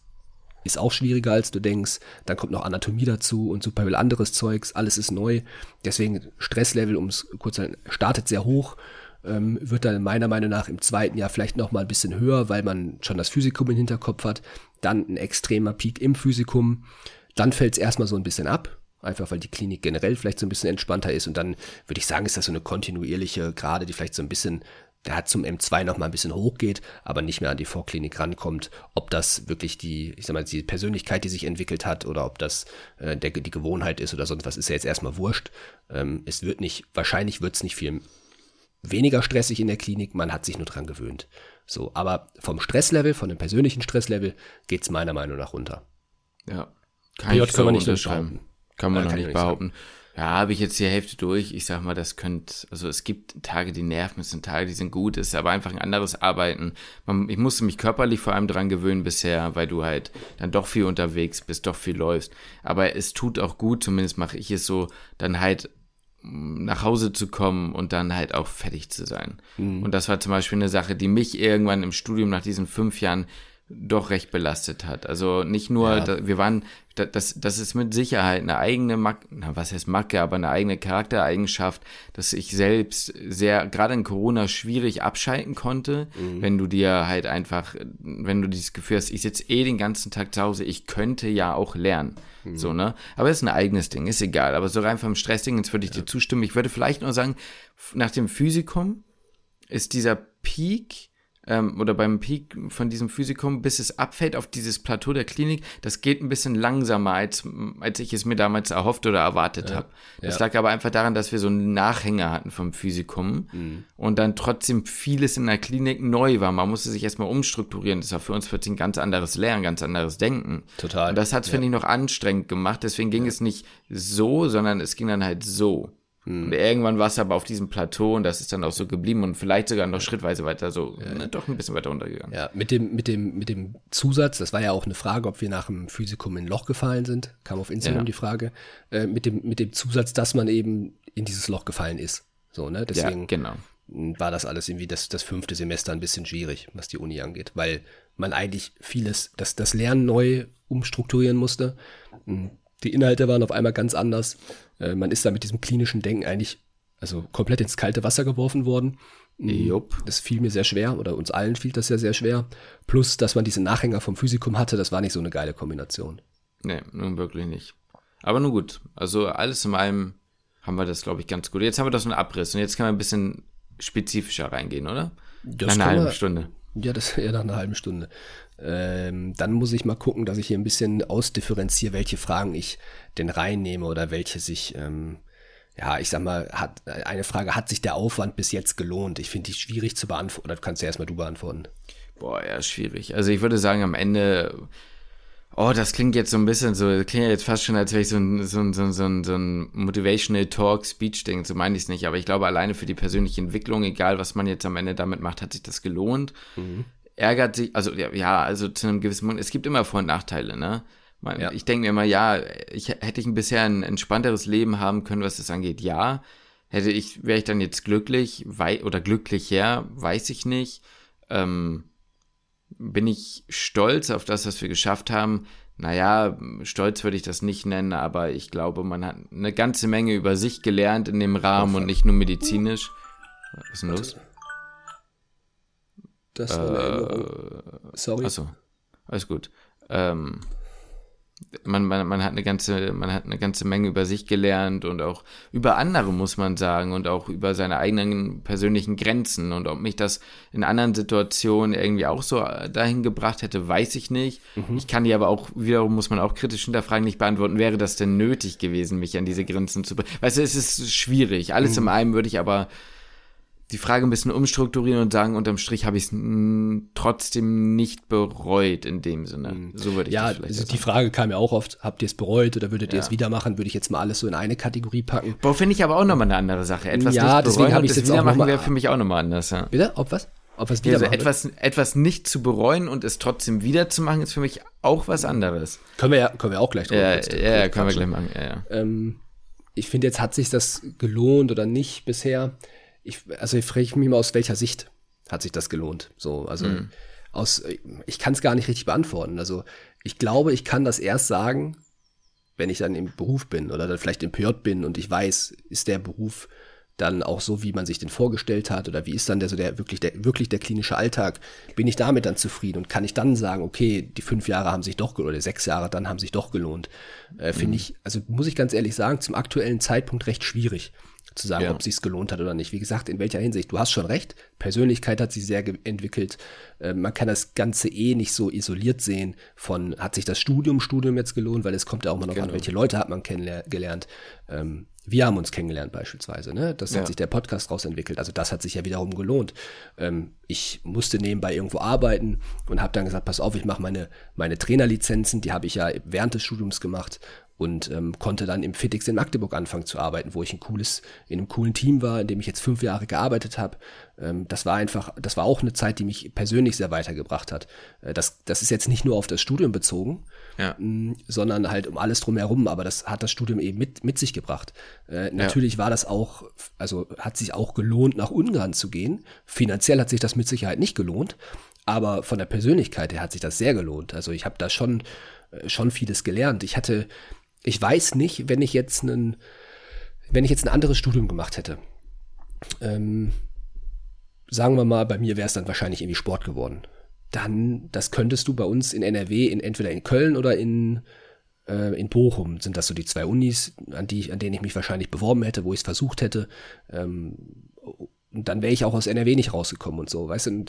ist auch schwieriger, als du denkst. Dann kommt noch Anatomie dazu und super viel anderes Zeugs. Alles ist neu. Deswegen Stresslevel, um es kurz zu sagen, startet sehr hoch. Ähm, wird dann meiner Meinung nach im zweiten Jahr vielleicht noch mal ein bisschen höher, weil man schon das Physikum im Hinterkopf hat. Dann ein extremer Peak im Physikum. Dann fällt es erstmal so ein bisschen ab Einfach weil die Klinik generell vielleicht so ein bisschen entspannter ist. Und dann würde ich sagen, ist das so eine kontinuierliche Gerade, die vielleicht so ein bisschen, der hat zum M2 noch mal ein bisschen hochgeht, aber nicht mehr an die Vorklinik rankommt. Ob das wirklich die, ich sag mal, die Persönlichkeit, die sich entwickelt hat, oder ob das äh, der, die Gewohnheit ist oder sonst was, ist ja jetzt erstmal wurscht. Ähm, es wird nicht, wahrscheinlich wird es nicht viel weniger stressig in der Klinik, man hat sich nur dran gewöhnt. So, aber vom Stresslevel, von dem persönlichen Stresslevel, geht es meiner Meinung nach runter. Ja. Kann PJ kann man nicht unterschreiben. Kann man ja, noch kann nicht behaupten. Ja, habe ich jetzt die Hälfte durch. Ich sag mal, das könnte, also es gibt Tage, die nerven, es sind Tage, die sind gut, es ist aber einfach ein anderes Arbeiten. Man, ich musste mich körperlich vor allem dran gewöhnen bisher, weil du halt dann doch viel unterwegs bist, doch viel läufst. Aber es tut auch gut, zumindest mache ich es so, dann halt mm, nach Hause zu kommen und dann halt auch fertig zu sein. Mhm. Und das war zum Beispiel eine Sache, die mich irgendwann im Studium nach diesen fünf Jahren doch recht belastet hat. Also nicht nur, ja. da, wir waren, da, das, das ist mit Sicherheit eine eigene Macke, na, was heißt Macke, aber eine eigene Charaktereigenschaft, dass ich selbst sehr, gerade in Corona schwierig abschalten konnte, mhm. wenn du dir halt einfach, wenn du dieses Gefühl hast, ich sitze eh den ganzen Tag zu Hause, ich könnte ja auch lernen. Mhm. So, ne? Aber es ist ein eigenes Ding, ist egal. Aber so rein vom Stressding, jetzt würde ich ja. dir zustimmen. Ich würde vielleicht nur sagen, nach dem Physikum ist dieser Peak, ähm, oder beim Peak von diesem Physikum, bis es abfällt auf dieses Plateau der Klinik, das geht ein bisschen langsamer, als, als ich es mir damals erhofft oder erwartet ja, habe. Das ja. lag aber einfach daran, dass wir so einen Nachhänger hatten vom Physikum mhm. und dann trotzdem vieles in der Klinik neu war. Man musste sich erstmal umstrukturieren. Das war für uns plötzlich ein ganz anderes Lernen, ganz anderes Denken. Total. Und das hat es, ja. finde ich, noch anstrengend gemacht. Deswegen ging es nicht so, sondern es ging dann halt so. Hm. Und irgendwann war es aber auf diesem Plateau und das ist dann auch so geblieben und vielleicht sogar noch schrittweise weiter so, ja. ne, doch ein bisschen weiter runtergegangen. Ja, mit dem, mit dem, mit dem Zusatz, das war ja auch eine Frage, ob wir nach dem Physikum in ein Loch gefallen sind, kam auf Instagram ja. die Frage, äh, mit dem, mit dem Zusatz, dass man eben in dieses Loch gefallen ist. So, ne, deswegen. Ja, genau war das alles irgendwie das, das fünfte Semester ein bisschen schwierig, was die Uni angeht, weil man eigentlich vieles, das, das Lernen neu umstrukturieren musste. Die Inhalte waren auf einmal ganz anders. Äh, man ist da mit diesem klinischen Denken eigentlich also komplett ins kalte Wasser geworfen worden. Mm, Jupp. Das fiel mir sehr schwer oder uns allen fiel das ja sehr schwer. Plus, dass man diese Nachhänger vom Physikum hatte, das war nicht so eine geile Kombination. Nee, nun wirklich nicht. Aber nun gut, also alles in allem haben wir das, glaube ich, ganz gut. Jetzt haben wir das so einen Abriss und jetzt kann man ein bisschen spezifischer reingehen, oder? Das nach einer halben Stunde. Ja, das ja nach einer halben Stunde. Ähm, dann muss ich mal gucken, dass ich hier ein bisschen ausdifferenziere, welche Fragen ich denn reinnehme oder welche sich, ähm, ja, ich sag mal, hat eine Frage, hat sich der Aufwand bis jetzt gelohnt? Ich finde die schwierig zu beantworten. Oder kannst du erstmal du beantworten. Boah, ja, schwierig. Also ich würde sagen, am Ende, oh, das klingt jetzt so ein bisschen so, das klingt jetzt fast schon, als wäre ich so ein, so ein, so ein, so ein, so ein Motivational Talk, Speech-Ding, so meine ich es nicht. Aber ich glaube, alleine für die persönliche Entwicklung, egal was man jetzt am Ende damit macht, hat sich das gelohnt. Mhm ärgert sich, also ja, also zu einem gewissen Punkt, es gibt immer Vor- und Nachteile, ne? Man, ja. Ich denke mir immer, ja, ich, hätte ich ein bisher ein entspannteres Leben haben können, was das angeht, ja. Hätte ich, wäre ich dann jetzt glücklich wei oder glücklicher, weiß ich nicht. Ähm, bin ich stolz auf das, was wir geschafft haben? Naja, stolz würde ich das nicht nennen, aber ich glaube, man hat eine ganze Menge über sich gelernt in dem Rahmen und nicht nur medizinisch. Was ist denn los? Das war eine Erinnerung. Sorry. Achso, alles gut. Ähm, man, man, man hat eine ganze, man hat eine ganze Menge über sich gelernt und auch über andere, muss man sagen, und auch über seine eigenen persönlichen Grenzen. Und ob mich das in anderen Situationen irgendwie auch so dahin gebracht hätte, weiß ich nicht. Mhm. Ich kann die aber auch, wiederum muss man auch kritisch hinterfragen, nicht beantworten, wäre das denn nötig gewesen, mich an diese Grenzen zu bringen? Weißt du, es ist schwierig. Alles mhm. in einem würde ich aber die Frage ein bisschen umstrukturieren und sagen, unterm Strich habe ich es trotzdem nicht bereut in dem Sinne. Mhm. So würde ich ja, das vielleicht also die Frage kam ja auch oft, habt ihr es bereut oder würdet ihr es wieder machen? Würde ich jetzt mal alles so in eine Kategorie packen. Boah, finde ich aber auch nochmal eine andere Sache. Etwas ja, nicht deswegen habe ich es jetzt wieder machen wäre für mich auch nochmal anders. Ja. Bitte? Ob was? Ob was wieder also etwas, etwas nicht zu bereuen und es trotzdem wieder zu machen, ist für mich auch was anderes. Können wir ja, können wir auch gleich drüber Ja, ja, ja können wir gleich machen. Ja, ja. Ähm, ich finde, jetzt hat sich das gelohnt oder nicht bisher ich, also ich frage mich mal, aus welcher Sicht hat sich das gelohnt? So, also mhm. aus, ich kann es gar nicht richtig beantworten. Also ich glaube, ich kann das erst sagen, wenn ich dann im Beruf bin oder dann vielleicht im PJ bin und ich weiß, ist der Beruf dann auch so, wie man sich den vorgestellt hat oder wie ist dann der so der wirklich der wirklich der klinische Alltag? Bin ich damit dann zufrieden und kann ich dann sagen, okay, die fünf Jahre haben sich doch oder die sechs Jahre dann haben sich doch gelohnt? Äh, Finde mhm. ich, also muss ich ganz ehrlich sagen, zum aktuellen Zeitpunkt recht schwierig zu sagen, ja. ob sich's gelohnt hat oder nicht. Wie gesagt, in welcher Hinsicht? Du hast schon recht. Persönlichkeit hat sich sehr entwickelt. Äh, man kann das Ganze eh nicht so isoliert sehen von, hat sich das Studium, Studium jetzt gelohnt, weil es kommt ja auch mal noch genau. an, welche Leute hat man kennengelernt. Ähm, wir haben uns kennengelernt beispielsweise, ne? Das ja. hat sich der Podcast raus entwickelt. Also das hat sich ja wiederum gelohnt. Ähm, ich musste nebenbei irgendwo arbeiten und habe dann gesagt, pass auf, ich mache meine, meine Trainerlizenzen, die habe ich ja während des Studiums gemacht und ähm, konnte dann im Fitix in Magdeburg anfangen zu arbeiten, wo ich ein cooles, in einem coolen Team war, in dem ich jetzt fünf Jahre gearbeitet habe. Ähm, das war einfach, das war auch eine Zeit, die mich persönlich sehr weitergebracht hat. Äh, das, das ist jetzt nicht nur auf das Studium bezogen, ja. mh, sondern halt um alles drumherum, aber das hat das Studium eben mit, mit sich gebracht. Äh, natürlich ja. war das auch, also hat sich auch gelohnt, nach Ungarn zu gehen. Finanziell hat sich das mit Sicherheit nicht gelohnt, aber von der Persönlichkeit her hat sich das sehr gelohnt. Also ich habe da schon, äh, schon vieles gelernt. Ich hatte ich weiß nicht, wenn ich jetzt einen, wenn ich jetzt ein anderes Studium gemacht hätte. Ähm, sagen wir mal, bei mir wäre es dann wahrscheinlich irgendwie Sport geworden. Dann, das könntest du bei uns in NRW, in, entweder in Köln oder in, äh, in Bochum, sind das so die zwei Unis, an, die, an denen ich mich wahrscheinlich beworben hätte, wo ich es versucht hätte. Ähm, und dann wäre ich auch aus NRW nicht rausgekommen und so, weißt du?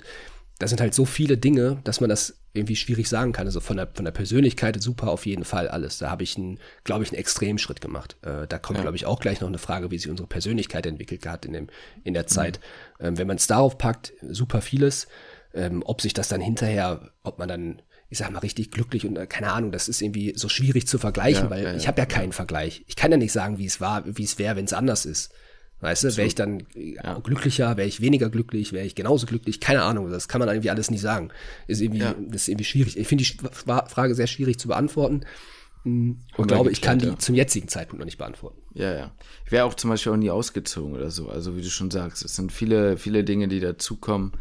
Da sind halt so viele Dinge, dass man das irgendwie schwierig sagen kann. Also von der, von der Persönlichkeit super auf jeden Fall alles. Da habe ich, glaube ich, einen extremen Schritt gemacht. Äh, da kommt, ja. glaube ich, auch gleich noch eine Frage, wie sich unsere Persönlichkeit entwickelt hat in, dem, in der Zeit. Mhm. Ähm, wenn man es darauf packt, super vieles. Ähm, ob sich das dann hinterher, ob man dann, ich sag mal, richtig glücklich und äh, keine Ahnung, das ist irgendwie so schwierig zu vergleichen, ja, weil ja, ich habe ja keinen Vergleich. Ich kann ja nicht sagen, wie es war, wie es wäre, wenn es anders ist. Weißt du, wäre ich dann ja. glücklicher, wäre ich weniger glücklich, wäre ich genauso glücklich, keine Ahnung, das kann man irgendwie alles nicht sagen. Ist irgendwie, ja. das ist irgendwie schwierig. Ich finde die Frage sehr schwierig zu beantworten. Mm, und glaube, ich kann die ja. zum jetzigen Zeitpunkt noch nicht beantworten. Ja, ja. Ich wäre auch zum Beispiel auch nie ausgezogen oder so. Also wie du schon sagst, es sind viele, viele Dinge, die dazukommen.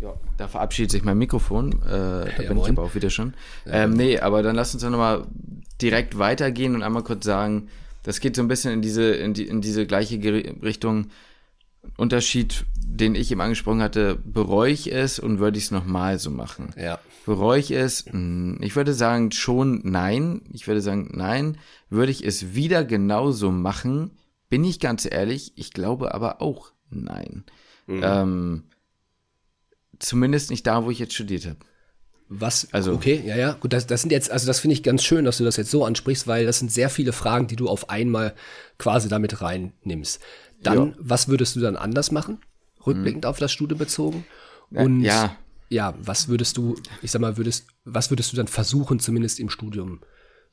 Ja, da verabschiedet sich mein Mikrofon. Äh, da ja, bin moin. ich aber auch wieder schon. Ähm, nee, aber dann lass uns dann nochmal direkt weitergehen und einmal kurz sagen, das geht so ein bisschen in diese, in, die, in diese gleiche Richtung. Unterschied, den ich eben angesprochen hatte, bereue ich es und würde ich es nochmal so machen? Ja. Bereue ich es? Hm, ich würde sagen schon nein. Ich würde sagen nein. Würde ich es wieder genauso machen? Bin ich ganz ehrlich, ich glaube aber auch nein. Mhm. Ähm, zumindest nicht da, wo ich jetzt studiert habe. Was, also, okay, ja, ja, gut, das, das sind jetzt, also das finde ich ganz schön, dass du das jetzt so ansprichst, weil das sind sehr viele Fragen, die du auf einmal quasi damit reinnimmst. Dann, ja. was würdest du dann anders machen, rückblickend hm. auf das Studium bezogen? Und ja. ja, was würdest du, ich sag mal, würdest, was würdest du dann versuchen, zumindest im Studium,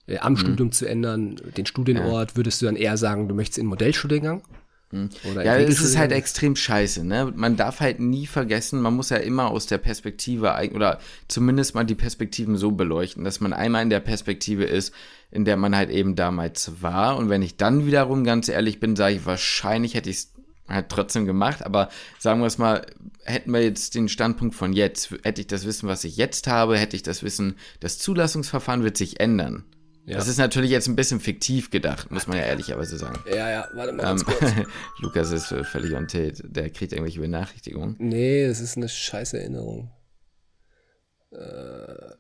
äh, am hm. Studium zu ändern, den Studienort, ja. würdest du dann eher sagen, du möchtest in Modellstudiengang? Hm. Oder ja, es ist halt extrem scheiße, ne? Man darf halt nie vergessen, man muss ja immer aus der Perspektive oder zumindest mal die Perspektiven so beleuchten, dass man einmal in der Perspektive ist, in der man halt eben damals war. Und wenn ich dann wiederum ganz ehrlich bin, sage ich, wahrscheinlich hätte ich es halt trotzdem gemacht, aber sagen wir es mal, hätten wir jetzt den Standpunkt von jetzt, hätte ich das Wissen, was ich jetzt habe, hätte ich das Wissen, das Zulassungsverfahren wird sich ändern. Ja. Das ist natürlich jetzt ein bisschen fiktiv gedacht, muss man ja ehrlicherweise sagen. Ja, ja, warte mal ganz ähm, kurz. Lukas ist völlig on tate. Der kriegt irgendwelche Benachrichtigungen. Nee, es ist eine scheiß Erinnerung. Äh,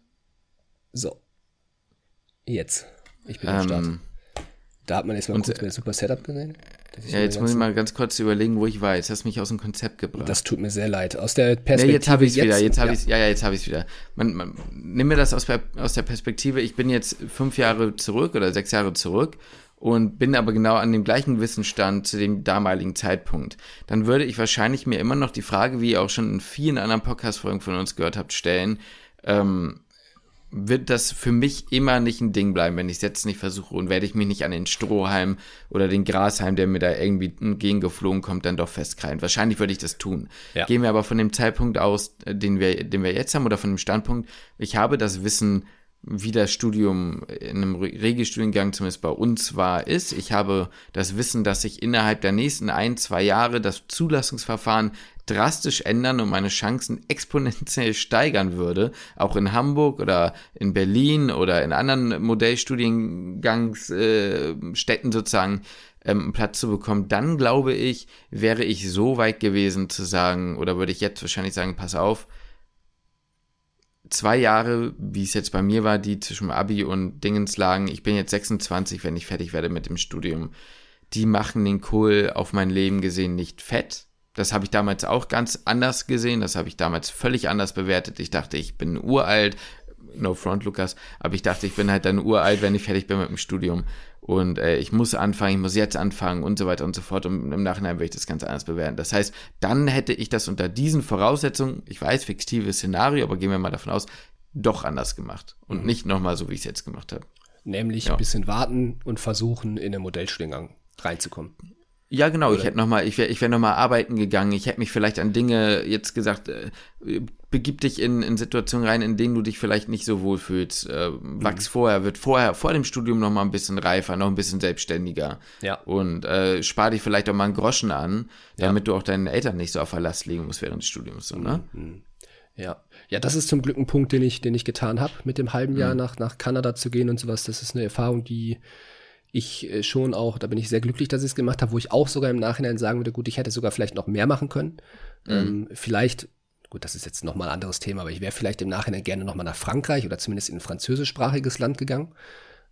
so. Jetzt. Ich bin am Start. Ähm, da hat man jetzt mal und, kurz mein super Setup gesehen. Ja, jetzt muss ich mal ganz kurz überlegen, wo ich war. Jetzt hast du mich aus dem Konzept gebracht. Das tut mir sehr leid. Aus der Perspektive. Ja, jetzt habe ich es wieder. Jetzt habe ja. ich ja, ja, jetzt habe ich es wieder. Man, man, nimm mir das aus, aus der Perspektive. Ich bin jetzt fünf Jahre zurück oder sechs Jahre zurück und bin aber genau an dem gleichen Wissensstand zu dem damaligen Zeitpunkt. Dann würde ich wahrscheinlich mir immer noch die Frage, wie ihr auch schon in vielen anderen Podcast-Folgen von uns gehört habt, stellen. Ähm, wird das für mich immer nicht ein Ding bleiben, wenn ich es jetzt nicht versuche und werde ich mich nicht an den Strohhalm oder den Grashalm, der mir da irgendwie entgegengeflogen kommt, dann doch festkrallen. Wahrscheinlich würde ich das tun. Ja. Gehen wir aber von dem Zeitpunkt aus, äh, den wir, den wir jetzt haben oder von dem Standpunkt, ich habe das Wissen wie das Studium in einem Regelstudiengang zumindest bei uns war, ist. Ich habe das Wissen, dass sich innerhalb der nächsten ein, zwei Jahre das Zulassungsverfahren drastisch ändern und meine Chancen exponentiell steigern würde, auch in Hamburg oder in Berlin oder in anderen Modellstudiengangsstätten äh, sozusagen ähm, Platz zu bekommen, dann glaube ich, wäre ich so weit gewesen zu sagen, oder würde ich jetzt wahrscheinlich sagen, pass auf, zwei Jahre, wie es jetzt bei mir war, die zwischen Abi und Dingens lagen, ich bin jetzt 26, wenn ich fertig werde mit dem Studium, die machen den Kohl auf mein Leben gesehen nicht fett. Das habe ich damals auch ganz anders gesehen, das habe ich damals völlig anders bewertet. Ich dachte, ich bin uralt, no front, Lukas, aber ich dachte, ich bin halt dann uralt, wenn ich fertig bin mit dem Studium. Und äh, ich muss anfangen, ich muss jetzt anfangen und so weiter und so fort. Und im Nachhinein würde ich das ganz anders bewerten. Das heißt, dann hätte ich das unter diesen Voraussetzungen, ich weiß, fiktives Szenario, aber gehen wir mal davon aus, doch anders gemacht. Und mhm. nicht nochmal so, wie ich es jetzt gemacht habe. Nämlich ja. ein bisschen warten und versuchen, in den Modellstudiengang reinzukommen. Ja, genau. Oder? Ich hätte noch mal, ich wäre, ich wäre noch mal arbeiten gegangen. Ich hätte mich vielleicht an Dinge jetzt gesagt, äh, begib dich in, in Situationen rein, in denen du dich vielleicht nicht so wohl fühlst. Äh, wachs mhm. vorher, wird vorher vor dem Studium noch mal ein bisschen reifer, noch ein bisschen selbstständiger. Ja. Und äh, spar dich vielleicht auch mal einen Groschen an, damit ja. du auch deinen Eltern nicht so auf Verlass liegen musst während des Studiums, so, ne? Mhm. Ja. Ja, das ist zum Glück ein Punkt, den ich, den ich getan habe, mit dem halben Jahr mhm. nach, nach Kanada zu gehen und sowas. Das ist eine Erfahrung, die ich äh, schon auch, da bin ich sehr glücklich, dass ich es gemacht habe, wo ich auch sogar im Nachhinein sagen würde, gut, ich hätte sogar vielleicht noch mehr machen können. Mhm. Ähm, vielleicht, gut, das ist jetzt nochmal ein anderes Thema, aber ich wäre vielleicht im Nachhinein gerne nochmal nach Frankreich oder zumindest in ein französischsprachiges Land gegangen,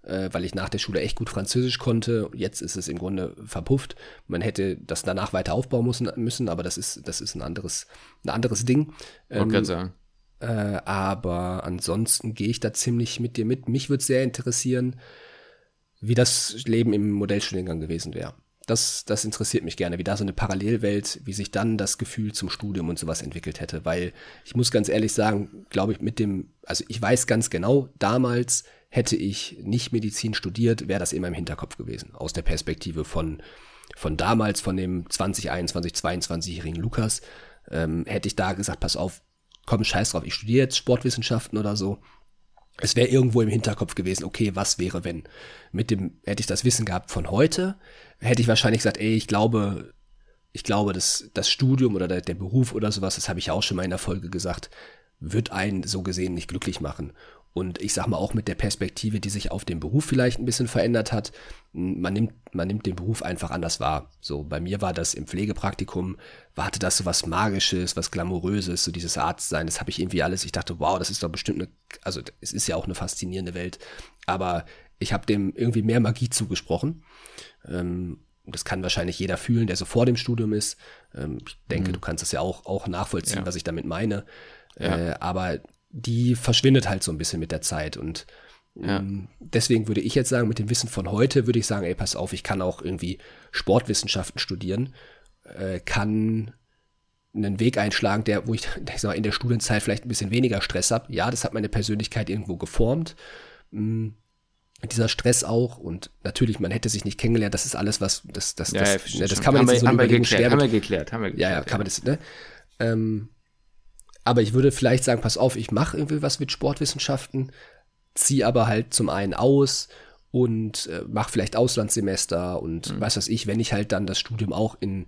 äh, weil ich nach der Schule echt gut Französisch konnte. Jetzt ist es im Grunde verpufft. Man hätte das danach weiter aufbauen müssen, müssen aber das ist, das ist ein anderes, ein anderes Ding. Ähm, kann sagen. Äh, aber ansonsten gehe ich da ziemlich mit dir mit. Mich würde sehr interessieren, wie das Leben im Modellstudiengang gewesen wäre. Das, das interessiert mich gerne, wie da so eine Parallelwelt, wie sich dann das Gefühl zum Studium und sowas entwickelt hätte. Weil ich muss ganz ehrlich sagen, glaube ich, mit dem, also ich weiß ganz genau, damals hätte ich nicht Medizin studiert, wäre das immer im Hinterkopf gewesen. Aus der Perspektive von, von damals, von dem 2021, 22-jährigen Lukas, ähm, hätte ich da gesagt, pass auf, komm, scheiß drauf, ich studiere jetzt Sportwissenschaften oder so es wäre irgendwo im Hinterkopf gewesen, okay, was wäre, wenn? Mit dem, hätte ich das Wissen gehabt von heute, hätte ich wahrscheinlich gesagt, ey, ich glaube, ich glaube, dass das Studium oder der, der Beruf oder sowas, das habe ich auch schon mal in der Folge gesagt, wird einen so gesehen nicht glücklich machen. Und ich sag mal auch mit der Perspektive, die sich auf den Beruf vielleicht ein bisschen verändert hat, man nimmt, man nimmt den Beruf einfach anders wahr. So, bei mir war das im Pflegepraktikum, warte das so was Magisches, was Glamouröses, so dieses Arztsein, das habe ich irgendwie alles. Ich dachte, wow, das ist doch bestimmt eine, also es ist ja auch eine faszinierende Welt. Aber ich habe dem irgendwie mehr Magie zugesprochen. Ähm, das kann wahrscheinlich jeder fühlen, der so vor dem Studium ist. Ähm, ich denke, mhm. du kannst das ja auch, auch nachvollziehen, ja. was ich damit meine. Ja. Äh, aber die verschwindet halt so ein bisschen mit der Zeit. Und ja. Ähm, deswegen würde ich jetzt sagen, mit dem Wissen von heute würde ich sagen, ey, pass auf, ich kann auch irgendwie Sportwissenschaften studieren, äh, kann einen Weg einschlagen, der, wo ich, ich sag mal, in der Studienzeit vielleicht ein bisschen weniger Stress habe. Ja, das hat meine Persönlichkeit irgendwo geformt. Mhm dieser Stress auch und natürlich, man hätte sich nicht kennengelernt, das ist alles, was, das, das, ja, das, ja, das kann man jetzt so haben wir geklärt, haben wir geklärt, haben wir geklärt. Ja, ja, kann man das, ne? Ähm, aber ich würde vielleicht sagen, pass auf, ich mache irgendwie was mit Sportwissenschaften, ziehe aber halt zum einen aus und äh, mache vielleicht Auslandssemester und mhm. was weiß ich, wenn ich halt dann das Studium auch in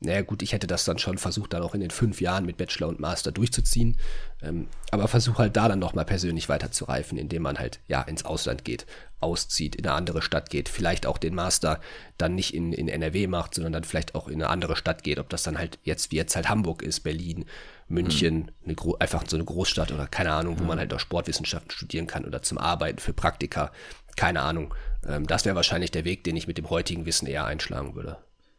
naja gut, ich hätte das dann schon versucht, dann auch in den fünf Jahren mit Bachelor und Master durchzuziehen. Ähm, aber versuche halt da dann nochmal persönlich weiterzureifen, indem man halt ja ins Ausland geht, auszieht, in eine andere Stadt geht, vielleicht auch den Master dann nicht in, in NRW macht, sondern dann vielleicht auch in eine andere Stadt geht, ob das dann halt jetzt wie jetzt halt Hamburg ist, Berlin, München, mhm. eine, einfach so eine Großstadt oder keine Ahnung, wo man halt auch Sportwissenschaften studieren kann oder zum Arbeiten für Praktika, keine Ahnung. Ähm, das wäre wahrscheinlich der Weg, den ich mit dem heutigen Wissen eher einschlagen würde.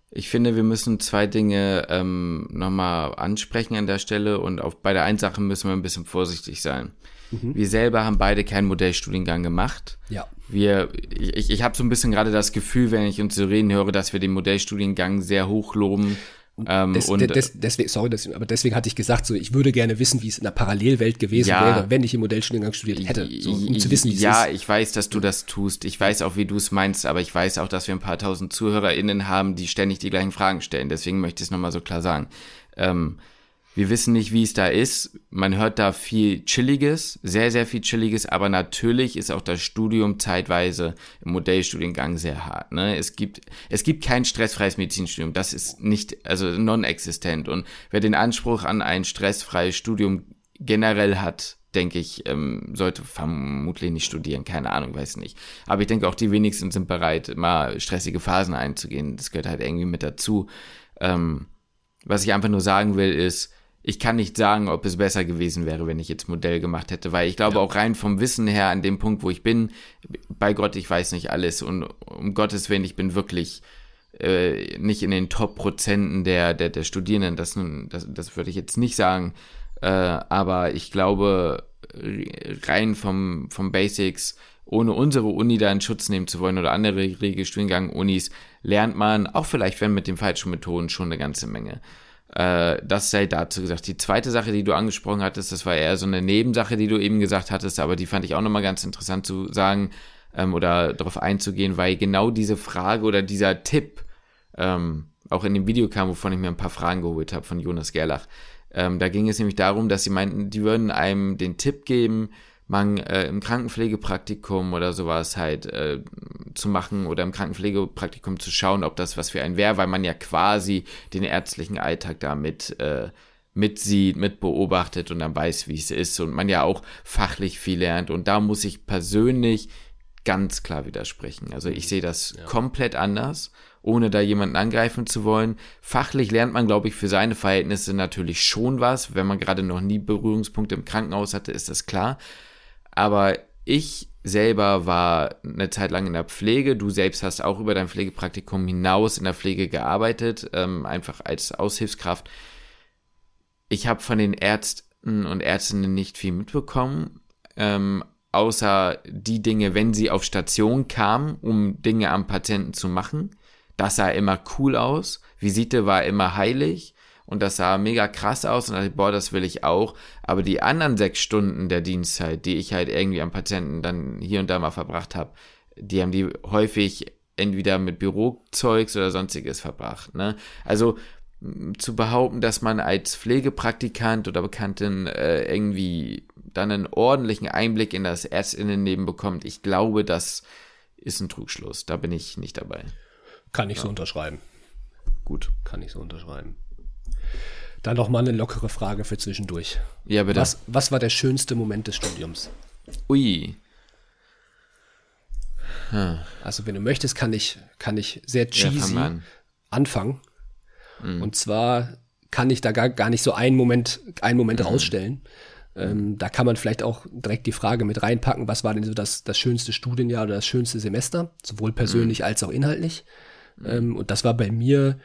Ich finde, wir müssen zwei Dinge ähm, nochmal ansprechen an der Stelle und auf, bei der einen Sache müssen wir ein bisschen vorsichtig sein. Mhm. Wir selber haben beide keinen Modellstudiengang gemacht. Ja. Wir, ich, ich habe so ein bisschen gerade das Gefühl, wenn ich uns so reden höre, dass wir den Modellstudiengang sehr hoch loben ähm, des, und, des, deswegen, sorry, deswegen, aber deswegen hatte ich gesagt, so ich würde gerne wissen, wie es in der Parallelwelt gewesen ja, wäre, wenn ich im Modellstudiengang studiert hätte, so, um zu wissen, wie es ja, ist. Ja, ich weiß, dass du das tust. Ich weiß auch, wie du es meinst, aber ich weiß auch, dass wir ein paar tausend ZuhörerInnen haben, die ständig die gleichen Fragen stellen. Deswegen möchte ich es nochmal so klar sagen. Ähm, wir wissen nicht, wie es da ist. Man hört da viel Chilliges, sehr, sehr viel Chilliges, aber natürlich ist auch das Studium zeitweise im Modellstudiengang sehr hart. Ne? Es, gibt, es gibt kein stressfreies Medizinstudium. Das ist nicht, also non-existent. Und wer den Anspruch an ein stressfreies Studium generell hat, denke ich, ähm, sollte vermutlich nicht studieren. Keine Ahnung, weiß nicht. Aber ich denke auch, die wenigsten sind bereit, mal stressige Phasen einzugehen. Das gehört halt irgendwie mit dazu. Ähm, was ich einfach nur sagen will, ist, ich kann nicht sagen, ob es besser gewesen wäre, wenn ich jetzt Modell gemacht hätte, weil ich glaube ja. auch rein vom Wissen her an dem Punkt, wo ich bin, bei Gott, ich weiß nicht alles und um Gottes Willen, ich bin wirklich äh, nicht in den Top-Prozenten der, der, der Studierenden, das, das, das würde ich jetzt nicht sagen, äh, aber ich glaube, rein vom, vom Basics, ohne unsere Uni da in Schutz nehmen zu wollen oder andere Regelstudiengang-Unis, lernt man, auch vielleicht wenn mit den falschen Methoden, schon eine ganze Menge. Äh, das sei dazu gesagt. Die zweite Sache, die du angesprochen hattest, das war eher so eine Nebensache, die du eben gesagt hattest, aber die fand ich auch nochmal ganz interessant zu sagen ähm, oder darauf einzugehen, weil genau diese Frage oder dieser Tipp ähm, auch in dem Video kam, wovon ich mir ein paar Fragen geholt habe von Jonas Gerlach. Ähm, da ging es nämlich darum, dass sie meinten, die würden einem den Tipp geben, man äh, im Krankenpflegepraktikum oder sowas halt äh, zu machen oder im Krankenpflegepraktikum zu schauen, ob das was für ein wäre, weil man ja quasi den ärztlichen Alltag damit äh, mitsieht, mitbeobachtet und dann weiß, wie es ist und man ja auch fachlich viel lernt. Und da muss ich persönlich ganz klar widersprechen. Also ich sehe das ja. komplett anders, ohne da jemanden angreifen zu wollen. Fachlich lernt man, glaube ich, für seine Verhältnisse natürlich schon was. Wenn man gerade noch nie Berührungspunkte im Krankenhaus hatte, ist das klar. Aber ich selber war eine Zeit lang in der Pflege. Du selbst hast auch über dein Pflegepraktikum hinaus in der Pflege gearbeitet, ähm, einfach als Aushilfskraft. Ich habe von den Ärzten und Ärztinnen nicht viel mitbekommen, ähm, außer die Dinge, wenn sie auf Station kamen, um Dinge am Patienten zu machen. Das sah immer cool aus. Visite war immer heilig und das sah mega krass aus und dachte, boah, das will ich auch. Aber die anderen sechs Stunden der Dienstzeit, die ich halt irgendwie am Patienten dann hier und da mal verbracht habe, die haben die häufig entweder mit Bürozeugs oder sonstiges verbracht. Ne? Also zu behaupten, dass man als Pflegepraktikant oder Bekanntin äh, irgendwie dann einen ordentlichen Einblick in das Ärztinnenleben bekommt, ich glaube, das ist ein Trugschluss. Da bin ich nicht dabei. Kann ich ja. so unterschreiben. Gut. Kann ich so unterschreiben. Dann noch mal eine lockere Frage für zwischendurch. Ja, bitte. Was, was war der schönste Moment des Studiums? Ui. Hm. Also, wenn du möchtest, kann ich, kann ich sehr cheesy ja, an. anfangen. Mhm. Und zwar kann ich da gar, gar nicht so einen Moment, einen Moment mhm. rausstellen. Ähm, da kann man vielleicht auch direkt die Frage mit reinpacken, was war denn so das, das schönste Studienjahr oder das schönste Semester, sowohl persönlich mhm. als auch inhaltlich. Mhm. Ähm, und das war bei mir hm,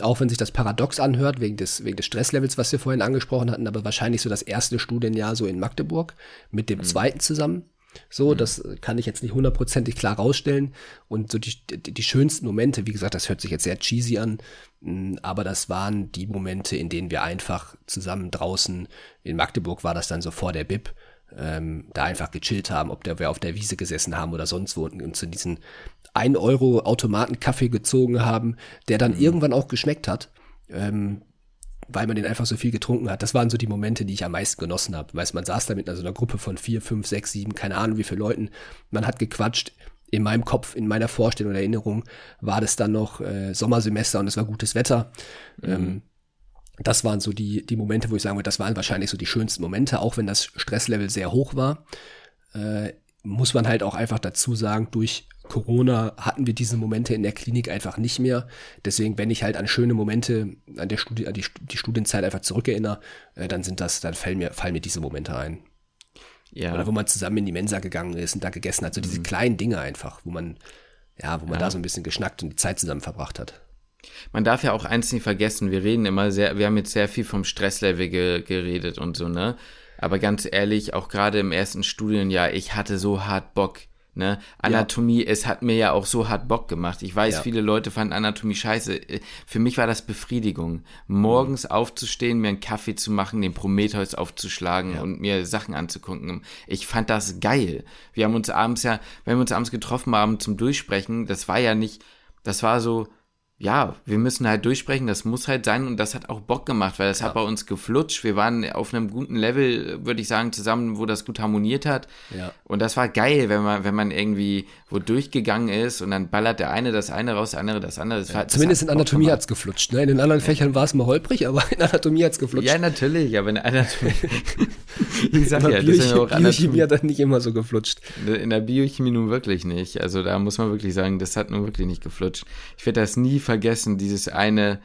auch wenn sich das paradox anhört, wegen des, wegen des Stresslevels, was wir vorhin angesprochen hatten, aber wahrscheinlich so das erste Studienjahr so in Magdeburg mit dem mhm. zweiten zusammen. So, mhm. das kann ich jetzt nicht hundertprozentig klar rausstellen. Und so die, die, die, schönsten Momente, wie gesagt, das hört sich jetzt sehr cheesy an, hm, aber das waren die Momente, in denen wir einfach zusammen draußen, in Magdeburg war das dann so vor der Bib, ähm, da einfach gechillt haben, ob der, wir auf der Wiese gesessen haben oder sonst wo und zu diesen 1 Euro Automatenkaffee gezogen haben, der dann mhm. irgendwann auch geschmeckt hat, ähm, weil man den einfach so viel getrunken hat. Das waren so die Momente, die ich am meisten genossen habe. Weißt, man saß da mit so einer Gruppe von vier, fünf, sechs, sieben, keine Ahnung wie viele Leuten. Man hat gequatscht. in meinem Kopf, in meiner Vorstellung und Erinnerung war das dann noch äh, Sommersemester und es war gutes Wetter. Mhm. Ähm, das waren so die, die Momente, wo ich sagen würde, das waren wahrscheinlich so die schönsten Momente, auch wenn das Stresslevel sehr hoch war. Äh, muss man halt auch einfach dazu sagen, durch Corona hatten wir diese Momente in der Klinik einfach nicht mehr. Deswegen, wenn ich halt an schöne Momente an der Studi an die, die Studienzeit einfach zurückerinnere, äh, dann sind das, dann fallen mir, fallen mir diese Momente ein. Ja. Oder wo man zusammen in die Mensa gegangen ist und da gegessen hat. So diese mhm. kleinen Dinge einfach, wo man, ja, wo man ja. da so ein bisschen geschnackt und die Zeit zusammen verbracht hat. Man darf ja auch eins nicht vergessen, wir reden immer sehr, wir haben jetzt sehr viel vom Stresslevel ge geredet und so, ne? Aber ganz ehrlich, auch gerade im ersten Studienjahr, ich hatte so hart Bock. Ne? Anatomie, ja. es hat mir ja auch so hart Bock gemacht. Ich weiß, ja. viele Leute fanden Anatomie scheiße. Für mich war das Befriedigung. Morgens mhm. aufzustehen, mir einen Kaffee zu machen, den Prometheus aufzuschlagen ja. und mir Sachen anzugucken. Ich fand das geil. Wir haben uns abends ja, wenn wir uns abends getroffen haben zum Durchsprechen, das war ja nicht, das war so, ja, wir müssen halt durchsprechen, das muss halt sein und das hat auch Bock gemacht, weil das ja. hat bei uns geflutscht. Wir waren auf einem guten Level, würde ich sagen, zusammen, wo das gut harmoniert hat. Ja. Und das war geil, wenn man, wenn man irgendwie wo durchgegangen ist und dann ballert der eine das eine raus, der andere das andere. Das ja, war, zumindest in Anatomie hat's geflutscht, ne? In den anderen Fächern war es mal holprig, aber in Anatomie hat's geflutscht. Ja, natürlich, aber in Anatomie. ich sag ja, Biochemie, ja auch Biochemie hat dann nicht immer so geflutscht. In der Biochemie nun wirklich nicht. Also da muss man wirklich sagen, das hat nun wirklich nicht geflutscht. Ich werde das nie vergessen, dieses eine,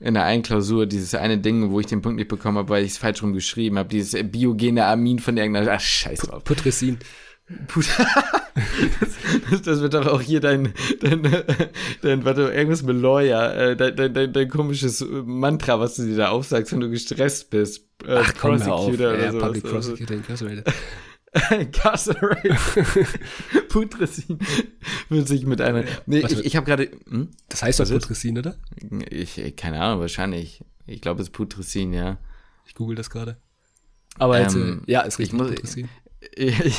in der einen Klausur, dieses eine Ding, wo ich den Punkt nicht bekommen habe, weil ich es falsch rum geschrieben habe, dieses biogene Amin von irgendeiner, ach, scheiß drauf. Putressin. das, das, wird doch auch hier dein, dein, dein warte, irgendwas mit Lawyer, äh, dein, dein, dein, dein, komisches Mantra, was du dir da aufsagst, wenn du gestresst bist. Äh, Ach, komm Prosecutor auf. oder ja, so. Public Prosecutor Incarcerated. Incarcerate. Putressin wird sich mit einer. Nee, Was, ich, ich habe gerade. Hm? Das heißt doch Putressin, oder? Ich, keine Ahnung, wahrscheinlich. Ich glaube, es ist Putressin, ja. Ich google das gerade. Aber jetzt, ähm, ja, ist richtig. Muss, Putressin. Ich, ich,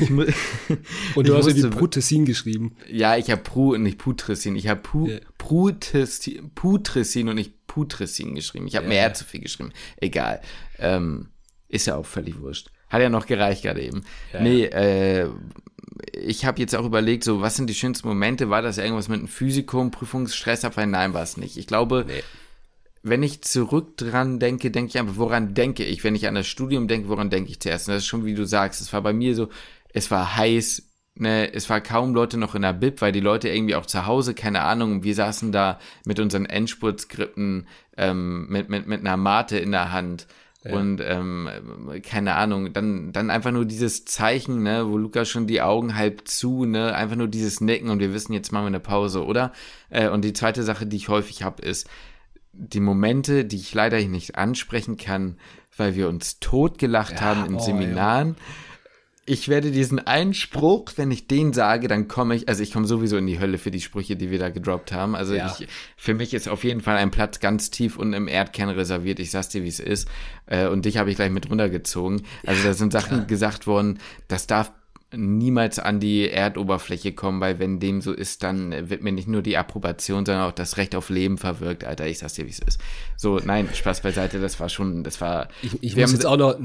ich, und du hast irgendwie Putressin geschrieben. Ja, ich habe Pru und nicht Putressin. Ich habe Pu, yeah. Putressin, und nicht Putressin geschrieben. Ich habe yeah. mehr zu viel geschrieben. Egal. Ähm, ist ja auch völlig wurscht. Hat ja noch gereicht gerade eben. Ja, nee, äh, ich habe jetzt auch überlegt, so, was sind die schönsten Momente? War das irgendwas mit einem Physikum, Prüfungsstressabfall? Nein, war es nicht. Ich glaube, nee. wenn ich zurück dran denke, denke ich einfach, woran denke ich? Wenn ich an das Studium denke, woran denke ich zuerst? Und das ist schon, wie du sagst, es war bei mir so, es war heiß, ne, es war kaum Leute noch in der Bib, weil die Leute irgendwie auch zu Hause, keine Ahnung, wir saßen da mit unseren Endspurtskripten, ähm, mit, mit, mit einer Mate in der Hand und ähm, keine Ahnung, dann, dann einfach nur dieses Zeichen, ne, wo Lukas schon die Augen halb zu, ne, einfach nur dieses Nicken und wir wissen, jetzt machen wir eine Pause, oder? Äh, und die zweite Sache, die ich häufig habe, ist die Momente, die ich leider nicht ansprechen kann, weil wir uns totgelacht ja, haben in oh, Seminaren. Ja ich werde diesen einen Spruch, wenn ich den sage, dann komme ich, also ich komme sowieso in die Hölle für die Sprüche, die wir da gedroppt haben. Also ja. ich, für mich ist auf jeden Fall ein Platz ganz tief und im Erdkern reserviert. Ich sag's dir, wie es ist. Äh, und dich habe ich gleich mit runtergezogen. Also ja, da sind Sachen klar. gesagt worden, das darf niemals an die Erdoberfläche kommen, weil wenn dem so ist, dann wird mir nicht nur die Approbation, sondern auch das Recht auf Leben verwirkt, Alter. Ich sag's dir, wie es ist. So, nein, Spaß beiseite, das war schon, das war. Ich, ich muss jetzt auch noch,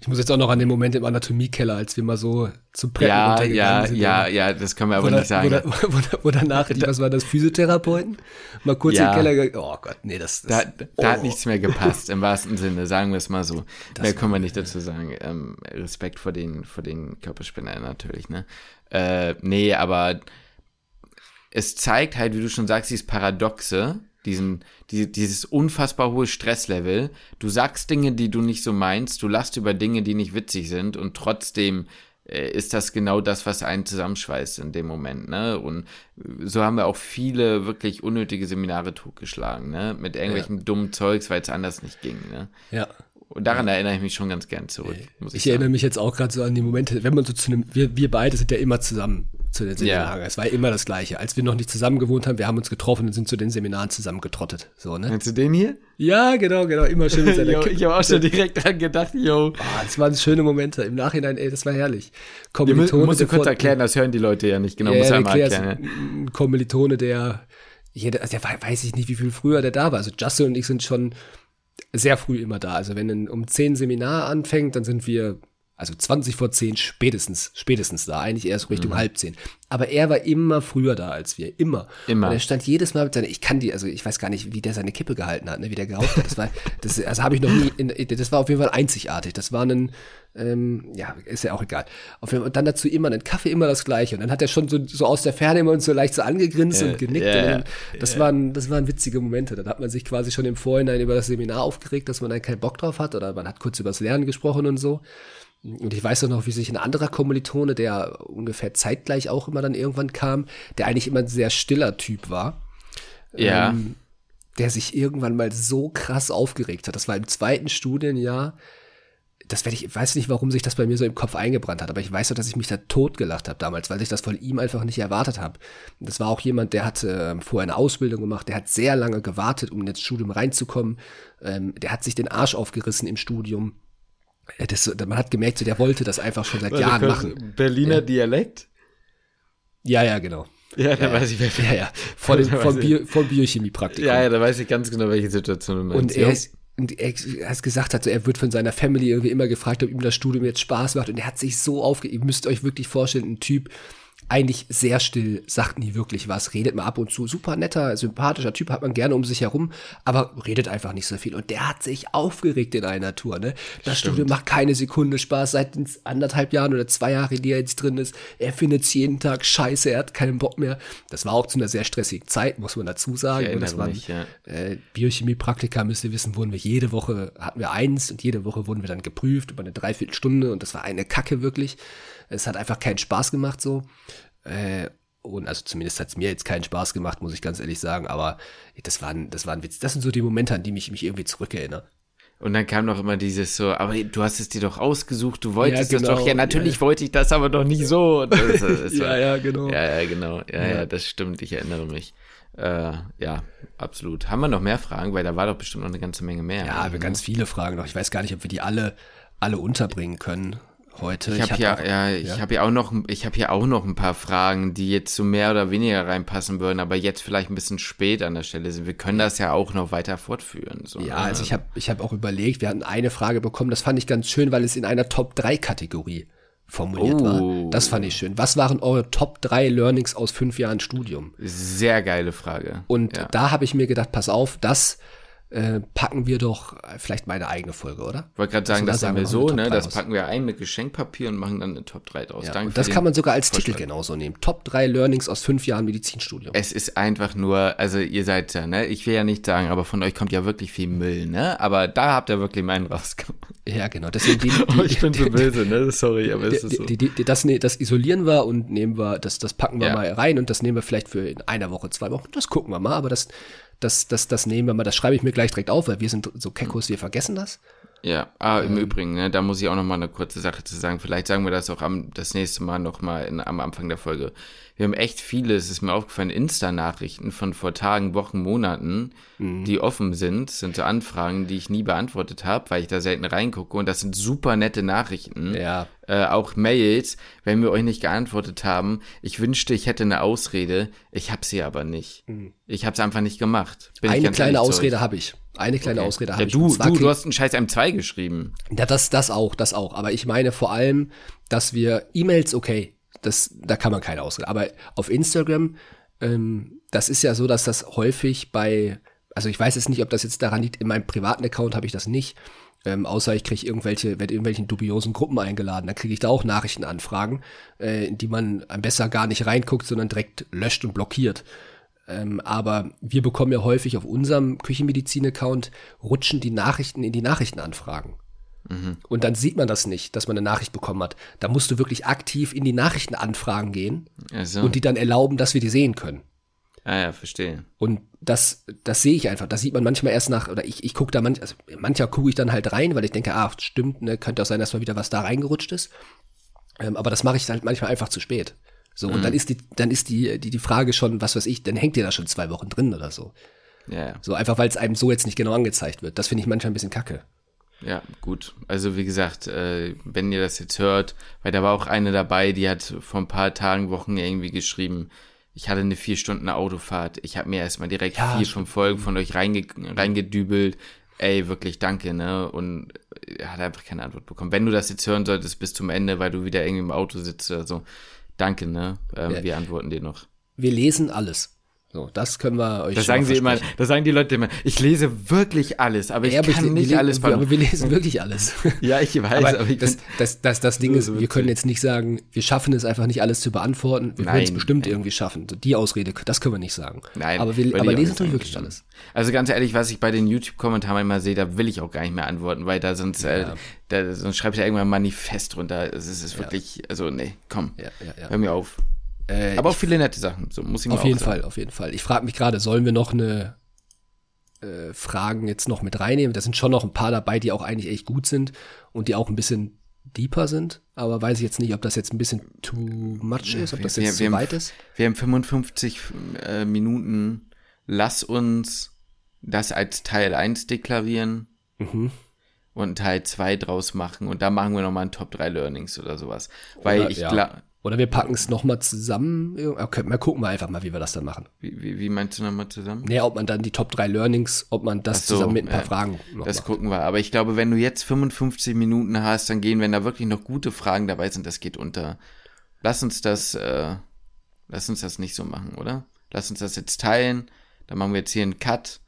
ich muss jetzt auch noch an den Moment im Anatomiekeller, als wir mal so zu Preppen Ja, ja, sind, ja, ja, das können wir aber nicht sagen. Wo, wo, wo, wo danach, die, was war das, Physiotherapeuten? Mal kurz ja, in den Keller gegangen. Oh Gott, nee, das, das da, oh. da hat nichts mehr gepasst, im wahrsten Sinne, sagen wir es mal so. Das Mehr können wir nicht dazu sagen. Ähm, Respekt vor den, vor den Körperspinnern natürlich, ne? Äh, nee, aber es zeigt halt, wie du schon sagst, dieses Paradoxe, diesen, die, dieses unfassbar hohe Stresslevel. Du sagst Dinge, die du nicht so meinst, du lachst über Dinge, die nicht witzig sind und trotzdem äh, ist das genau das, was einen zusammenschweißt in dem Moment, ne? Und so haben wir auch viele wirklich unnötige Seminare totgeschlagen, ne? Mit irgendwelchen ja. dummen Zeugs, weil es anders nicht ging, ne? Ja. Und daran ja. erinnere ich mich schon ganz gern zurück. ich, ich erinnere mich jetzt auch gerade so an die Momente, wenn man so zu einem, wir, wir beide sind ja immer zusammen zu den Seminaren. Ja. Es war immer das Gleiche. Als wir noch nicht zusammen gewohnt haben, wir haben uns getroffen und sind zu den Seminaren zusammen getrottet. So, ne? Zu den hier? Ja, genau, genau. Immer schön mit seiner yo, Ich habe auch schon direkt dran gedacht, yo. Ah, das waren schöne Momente. Im Nachhinein, ey, das war herrlich. Kommilitone. Musst du kurz erklären, das hören die Leute ja nicht genau. Ja, muss ja mal erklären. Ein Kommilitone, der, jeder, also der weiß ich nicht, wie viel früher der da war. Also Justin und ich sind schon sehr früh immer da. Also wenn ein um zehn Seminar anfängt, dann sind wir Also 20 vor 10 spätestens, spätestens da, eigentlich erst Richtung mhm. halb 10. Aber er war immer früher da als wir, immer. Immer. Und er stand jedes Mal mit seiner, ich kann die, also ich weiß gar nicht, wie der seine Kippe gehalten hat, ne, wie der geraucht hat. Das war, das, also habe ich noch nie, in, das war auf jeden Fall einzigartig. Das war ein, ähm, ja, ist ja auch egal. Und dann dazu immer einen Kaffee, immer das Gleiche. Und dann hat er schon so, so aus der Ferne immer uns so leicht so angegrinst yeah, und genickt. Yeah, und das, yeah. waren, das waren witzige Momente. Dann hat man sich quasi schon im Vorhinein über das Seminar aufgeregt, dass man dann keinen Bock drauf hat oder man hat kurz über das Lernen gesprochen und so. Und ich weiß auch noch, wie sich ein anderer Kommilitone, der ungefähr zeitgleich auch immer dann irgendwann kam, der eigentlich immer ein sehr stiller Typ war. Ja. Ähm, der sich irgendwann mal so krass aufgeregt hat. Das war im zweiten Studienjahr. Das werde ich, weiß nicht, warum sich das bei mir so im Kopf eingebrannt hat, aber ich weiß doch, dass ich mich da totgelacht habe damals, weil ich das von ihm einfach nicht erwartet habe. Das war auch jemand, der hatte äh, vorher eine Ausbildung gemacht, der hat sehr lange gewartet, um ins Studium reinzukommen. Ähm, der hat sich den Arsch aufgerissen im Studium das, man hat gemerkt, so, der wollte das einfach schon seit Jahren machen. Berliner ja. Dialekt? Ja, ja, genau. Ja, da ja, weiß ich, wer. Ja, ja. Von, den, von, Bio, von Biochemie-Praktikum. Ja, ja, da weiß ich ganz genau, welche Situation du meinst. Und er, ist, er hat gesagt hat, so, er wird von seiner Family irgendwie immer gefragt, ob ihm das Studium jetzt Spaß macht. Und er hat sich so aufgeregt. Ihr müsst euch wirklich vorstellen, ein Typ, eigentlich sehr still, sagt nie wirklich was, redet mal ab und zu. Super netter, sympathischer Typ, hat man gerne um sich herum, aber redet einfach nicht so viel. Und der hat sich aufgeregt in einer Tour, ne? Das Stimmt. Studio macht keine Sekunde Spaß seit anderthalb Jahren oder zwei Jahren, die er jetzt drin ist. Er findet es jeden Tag scheiße, er hat keinen Bock mehr. Das war auch zu einer sehr stressigen Zeit, muss man dazu sagen. Ich und das waren ja. äh, Biochemie-Praktika, müsst ihr wissen, wurden wir jede Woche, hatten wir eins und jede Woche wurden wir dann geprüft über eine Dreiviertelstunde und das war eine Kacke wirklich. Es hat einfach keinen Spaß gemacht so. Äh, und also zumindest hat es mir jetzt keinen Spaß gemacht, muss ich ganz ehrlich sagen. Aber das war, ein, das war ein Witz. Das sind so die Momente, an die mich, mich irgendwie zurückerinnere. Und dann kam noch immer dieses so, aber du hast es dir doch ausgesucht, du wolltest ja, genau. das doch. Ja, natürlich ja, wollte ich das, aber doch nicht so. Das, das ja, war, ja, genau. Ja, ja, genau. Ja, ja, das stimmt, ich erinnere mich. Äh, ja, absolut. Haben wir noch mehr Fragen? Weil da war doch bestimmt noch eine ganze Menge mehr. Ja, wir ne? ganz viele Fragen noch. Ich weiß gar nicht, ob wir die alle, alle unterbringen können heute. Ich habe hier, auch, ja, ich ja? habe hier auch noch, ich habe hier auch noch ein paar Fragen, die jetzt so mehr oder weniger reinpassen würden, aber jetzt vielleicht ein bisschen spät an der Stelle sind. Wir können das ja auch noch weiter fortführen. So, ja, ne? also ich habe, ich habe auch überlegt. Wir hatten eine Frage bekommen, das fand ich ganz schön, weil es in einer Top 3 Kategorie formuliert oh. war. Das fand ich schön. Was waren eure Top 3 Learnings aus fünf Jahren Studium? Sehr geile Frage. Und ja. da habe ich mir gedacht, pass auf, das äh, packen wir doch vielleicht meine eigene Folge, oder? Ich wollte gerade sagen, das sagen wir so, ne? Das packen wir ein mit Geschenkpapier und machen dann eine Top 3 draus. Ja, Danke das kann man sogar als. Titel genauso nehmen. Top 3 Learnings aus fünf Jahren Medizinstudium. Es ist einfach nur, also ihr seid ja, ne? Ich will ja nicht sagen, aber von euch kommt ja wirklich viel Müll, ne? Aber da habt ihr wirklich meinen rausgemacht. Ja, genau. Deswegen die, die, oh, ich bin so böse, ne? Sorry, aber es ist so. Die, die, das, ne, das isolieren wir und nehmen wir, das, das packen wir ja. mal rein und das nehmen wir vielleicht für in einer Woche, zwei Wochen. Das gucken wir mal, aber das das, das, das nehmen wir mal, das schreibe ich mir gleich direkt auf, weil wir sind so Kekos, wir vergessen das. Ja, ah, im ähm, Übrigen, ne, da muss ich auch noch mal eine kurze Sache zu sagen. Vielleicht sagen wir das auch am, das nächste Mal noch mal in, am Anfang der Folge. Wir haben echt viele, es ist mir aufgefallen, Insta-Nachrichten von vor Tagen, Wochen, Monaten, mhm. die offen sind. Sind so Anfragen, die ich nie beantwortet habe, weil ich da selten reingucke. Und das sind super nette Nachrichten. Ja. Äh, auch Mails, wenn wir euch nicht geantwortet haben. Ich wünschte, ich hätte eine Ausrede. Ich habe sie aber nicht. Mhm. Ich habe es einfach nicht gemacht. Bin Eine kleine Ausrede habe ich. Eine kleine okay. Ausrede habe ja, ich. Du, du, du hast einen scheiß M2 geschrieben. Ja, das, das auch, das auch. Aber ich meine vor allem, dass wir E-Mails, okay, das, da kann man keine Ausrede. Aber auf Instagram, ähm, das ist ja so, dass das häufig bei, also ich weiß jetzt nicht, ob das jetzt daran liegt, in meinem privaten Account habe ich das nicht. Ähm, außer ich kriege irgendwelche, werde irgendwelchen dubiosen Gruppen eingeladen, dann kriege ich da auch Nachrichtenanfragen, äh, in die man besser gar nicht reinguckt, sondern direkt löscht und blockiert. Ähm, aber wir bekommen ja häufig auf unserem Küchenmedizin-Account rutschen die Nachrichten in die Nachrichtenanfragen. Mhm. Und dann sieht man das nicht, dass man eine Nachricht bekommen hat. Da musst du wirklich aktiv in die Nachrichtenanfragen gehen also. und die dann erlauben, dass wir die sehen können. Ah ja, verstehe. Und das, das sehe ich einfach. Das sieht man manchmal erst nach, oder ich, ich gucke da manch, also mancher gucke ich dann halt rein, weil ich denke, ah, stimmt, ne, könnte auch sein, dass mal wieder was da reingerutscht ist. Ähm, aber das mache ich halt manchmal einfach zu spät. So, mhm. und dann ist die, dann ist die, die, die Frage schon, was weiß ich, dann hängt ihr da schon zwei Wochen drin oder so. Ja, ja. So, einfach weil es einem so jetzt nicht genau angezeigt wird. Das finde ich manchmal ein bisschen kacke. Ja, gut. Also wie gesagt, äh, wenn ihr das jetzt hört, weil da war auch eine dabei, die hat vor ein paar Tagen, Wochen irgendwie geschrieben, ich hatte eine vier Stunden Autofahrt. Ich habe mir erstmal direkt ja, vier, fünf Folgen von euch reinge reingedübelt. Ey, wirklich danke, ne? Und er hat einfach keine Antwort bekommen. Wenn du das jetzt hören solltest bis zum Ende, weil du wieder irgendwie im Auto sitzt oder so, danke, ne? Ähm, ja. Wir antworten dir noch. Wir lesen alles. So, das können wir euch Das sagen sie immer, das sagen die Leute immer, ich lese wirklich alles, aber ich ja, aber kann ich, nicht alles aber, aber wir lesen wirklich alles. ja, ich weiß, aber, aber ich das, das, das, das Ding ist, wir können jetzt nicht sagen, wir schaffen es einfach nicht alles zu beantworten. Wir können es bestimmt nein. irgendwie schaffen. Die Ausrede, das können wir nicht sagen. Nein, aber wir aber lesen tun wirklich alles. Also ganz ehrlich, was ich bei den YouTube-Kommentaren immer sehe, da will ich auch gar nicht mehr antworten, weil da sonst, äh, ja. äh, da, sonst schreibt ja irgendwann Manifest runter. Es ist, ist wirklich, ja. also nee, komm, hör mir auf. Äh, Aber auch viele nette Sachen, so muss ich mal Auf jeden sagen. Fall, auf jeden Fall. Ich frage mich gerade, sollen wir noch eine äh, Fragen jetzt noch mit reinnehmen? Da sind schon noch ein paar dabei, die auch eigentlich echt gut sind und die auch ein bisschen deeper sind, aber weiß ich jetzt nicht, ob das jetzt ein bisschen too much ist, ob das jetzt zu weit ist. Wir haben 55 äh, Minuten. Lass uns das als Teil 1 deklarieren mhm. und Teil 2 draus machen und da machen wir nochmal ein Top 3 Learnings oder sowas. Weil oder, ich ja. glaube oder wir packen es nochmal zusammen. Okay, mal gucken wir einfach mal, wie wir das dann machen. Wie, wie, wie meinst du nochmal zusammen? Naja, ob man dann die Top 3 Learnings, ob man das so, zusammen mit ein paar äh, Fragen noch Das macht. gucken wir. Aber ich glaube, wenn du jetzt 55 Minuten hast, dann gehen, wenn da wirklich noch gute Fragen dabei sind, das geht unter. Lass uns das, äh, lass uns das nicht so machen, oder? Lass uns das jetzt teilen. Dann machen wir jetzt hier einen Cut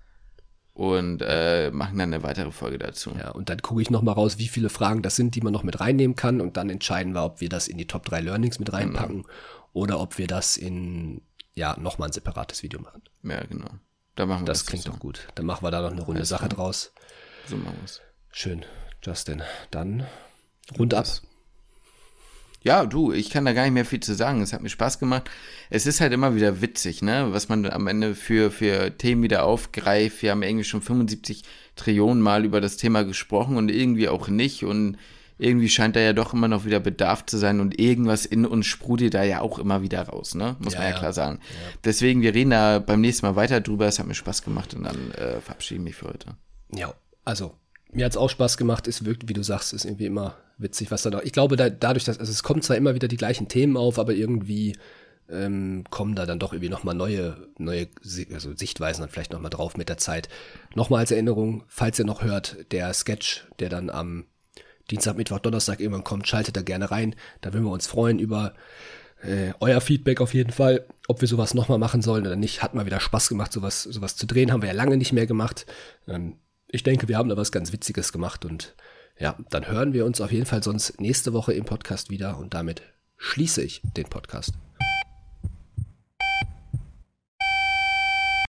und äh, machen dann eine weitere Folge dazu. Ja, und dann gucke ich noch mal raus, wie viele Fragen das sind, die man noch mit reinnehmen kann und dann entscheiden wir, ob wir das in die Top 3 Learnings mit reinpacken genau. oder ob wir das in ja, noch mal ein separates Video machen. Ja, genau. Da machen wir das. Das klingt doch gut. Dann machen wir da noch eine runde Sache draus. So machen wir es. Schön, Justin. Dann rund ab. Ja, du, ich kann da gar nicht mehr viel zu sagen. Es hat mir Spaß gemacht. Es ist halt immer wieder witzig, ne, was man am Ende für, für Themen wieder aufgreift. Wir haben irgendwie schon 75 Trillionen Mal über das Thema gesprochen und irgendwie auch nicht. Und irgendwie scheint da ja doch immer noch wieder Bedarf zu sein und irgendwas in uns sprudelt da ja auch immer wieder raus, ne? Muss ja, man ja, klar sagen. Ja. Deswegen, wir reden da beim nächsten Mal weiter drüber. Es hat mir Spaß gemacht und dann äh, verabschiede ich mich für heute. Ja, also mir hat es auch Spaß gemacht. Es wirkt, wie du sagst, ist irgendwie immer witzig, was da noch. Ich glaube, da, dadurch, dass also es kommen zwar immer wieder die gleichen Themen auf, aber irgendwie ähm, kommen da dann doch irgendwie nochmal neue, neue also Sichtweisen dann vielleicht nochmal drauf mit der Zeit. Nochmal als Erinnerung, falls ihr noch hört, der Sketch, der dann am Dienstag, Mittwoch, Donnerstag irgendwann kommt, schaltet da gerne rein. Da würden wir uns freuen über äh, euer Feedback auf jeden Fall, ob wir sowas nochmal machen sollen oder nicht. Hat mal wieder Spaß gemacht, sowas, sowas zu drehen. Haben wir ja lange nicht mehr gemacht. Ähm, ich denke, wir haben da was ganz Witziges gemacht und ja, dann hören wir uns auf jeden Fall sonst nächste Woche im Podcast wieder und damit schließe ich den Podcast.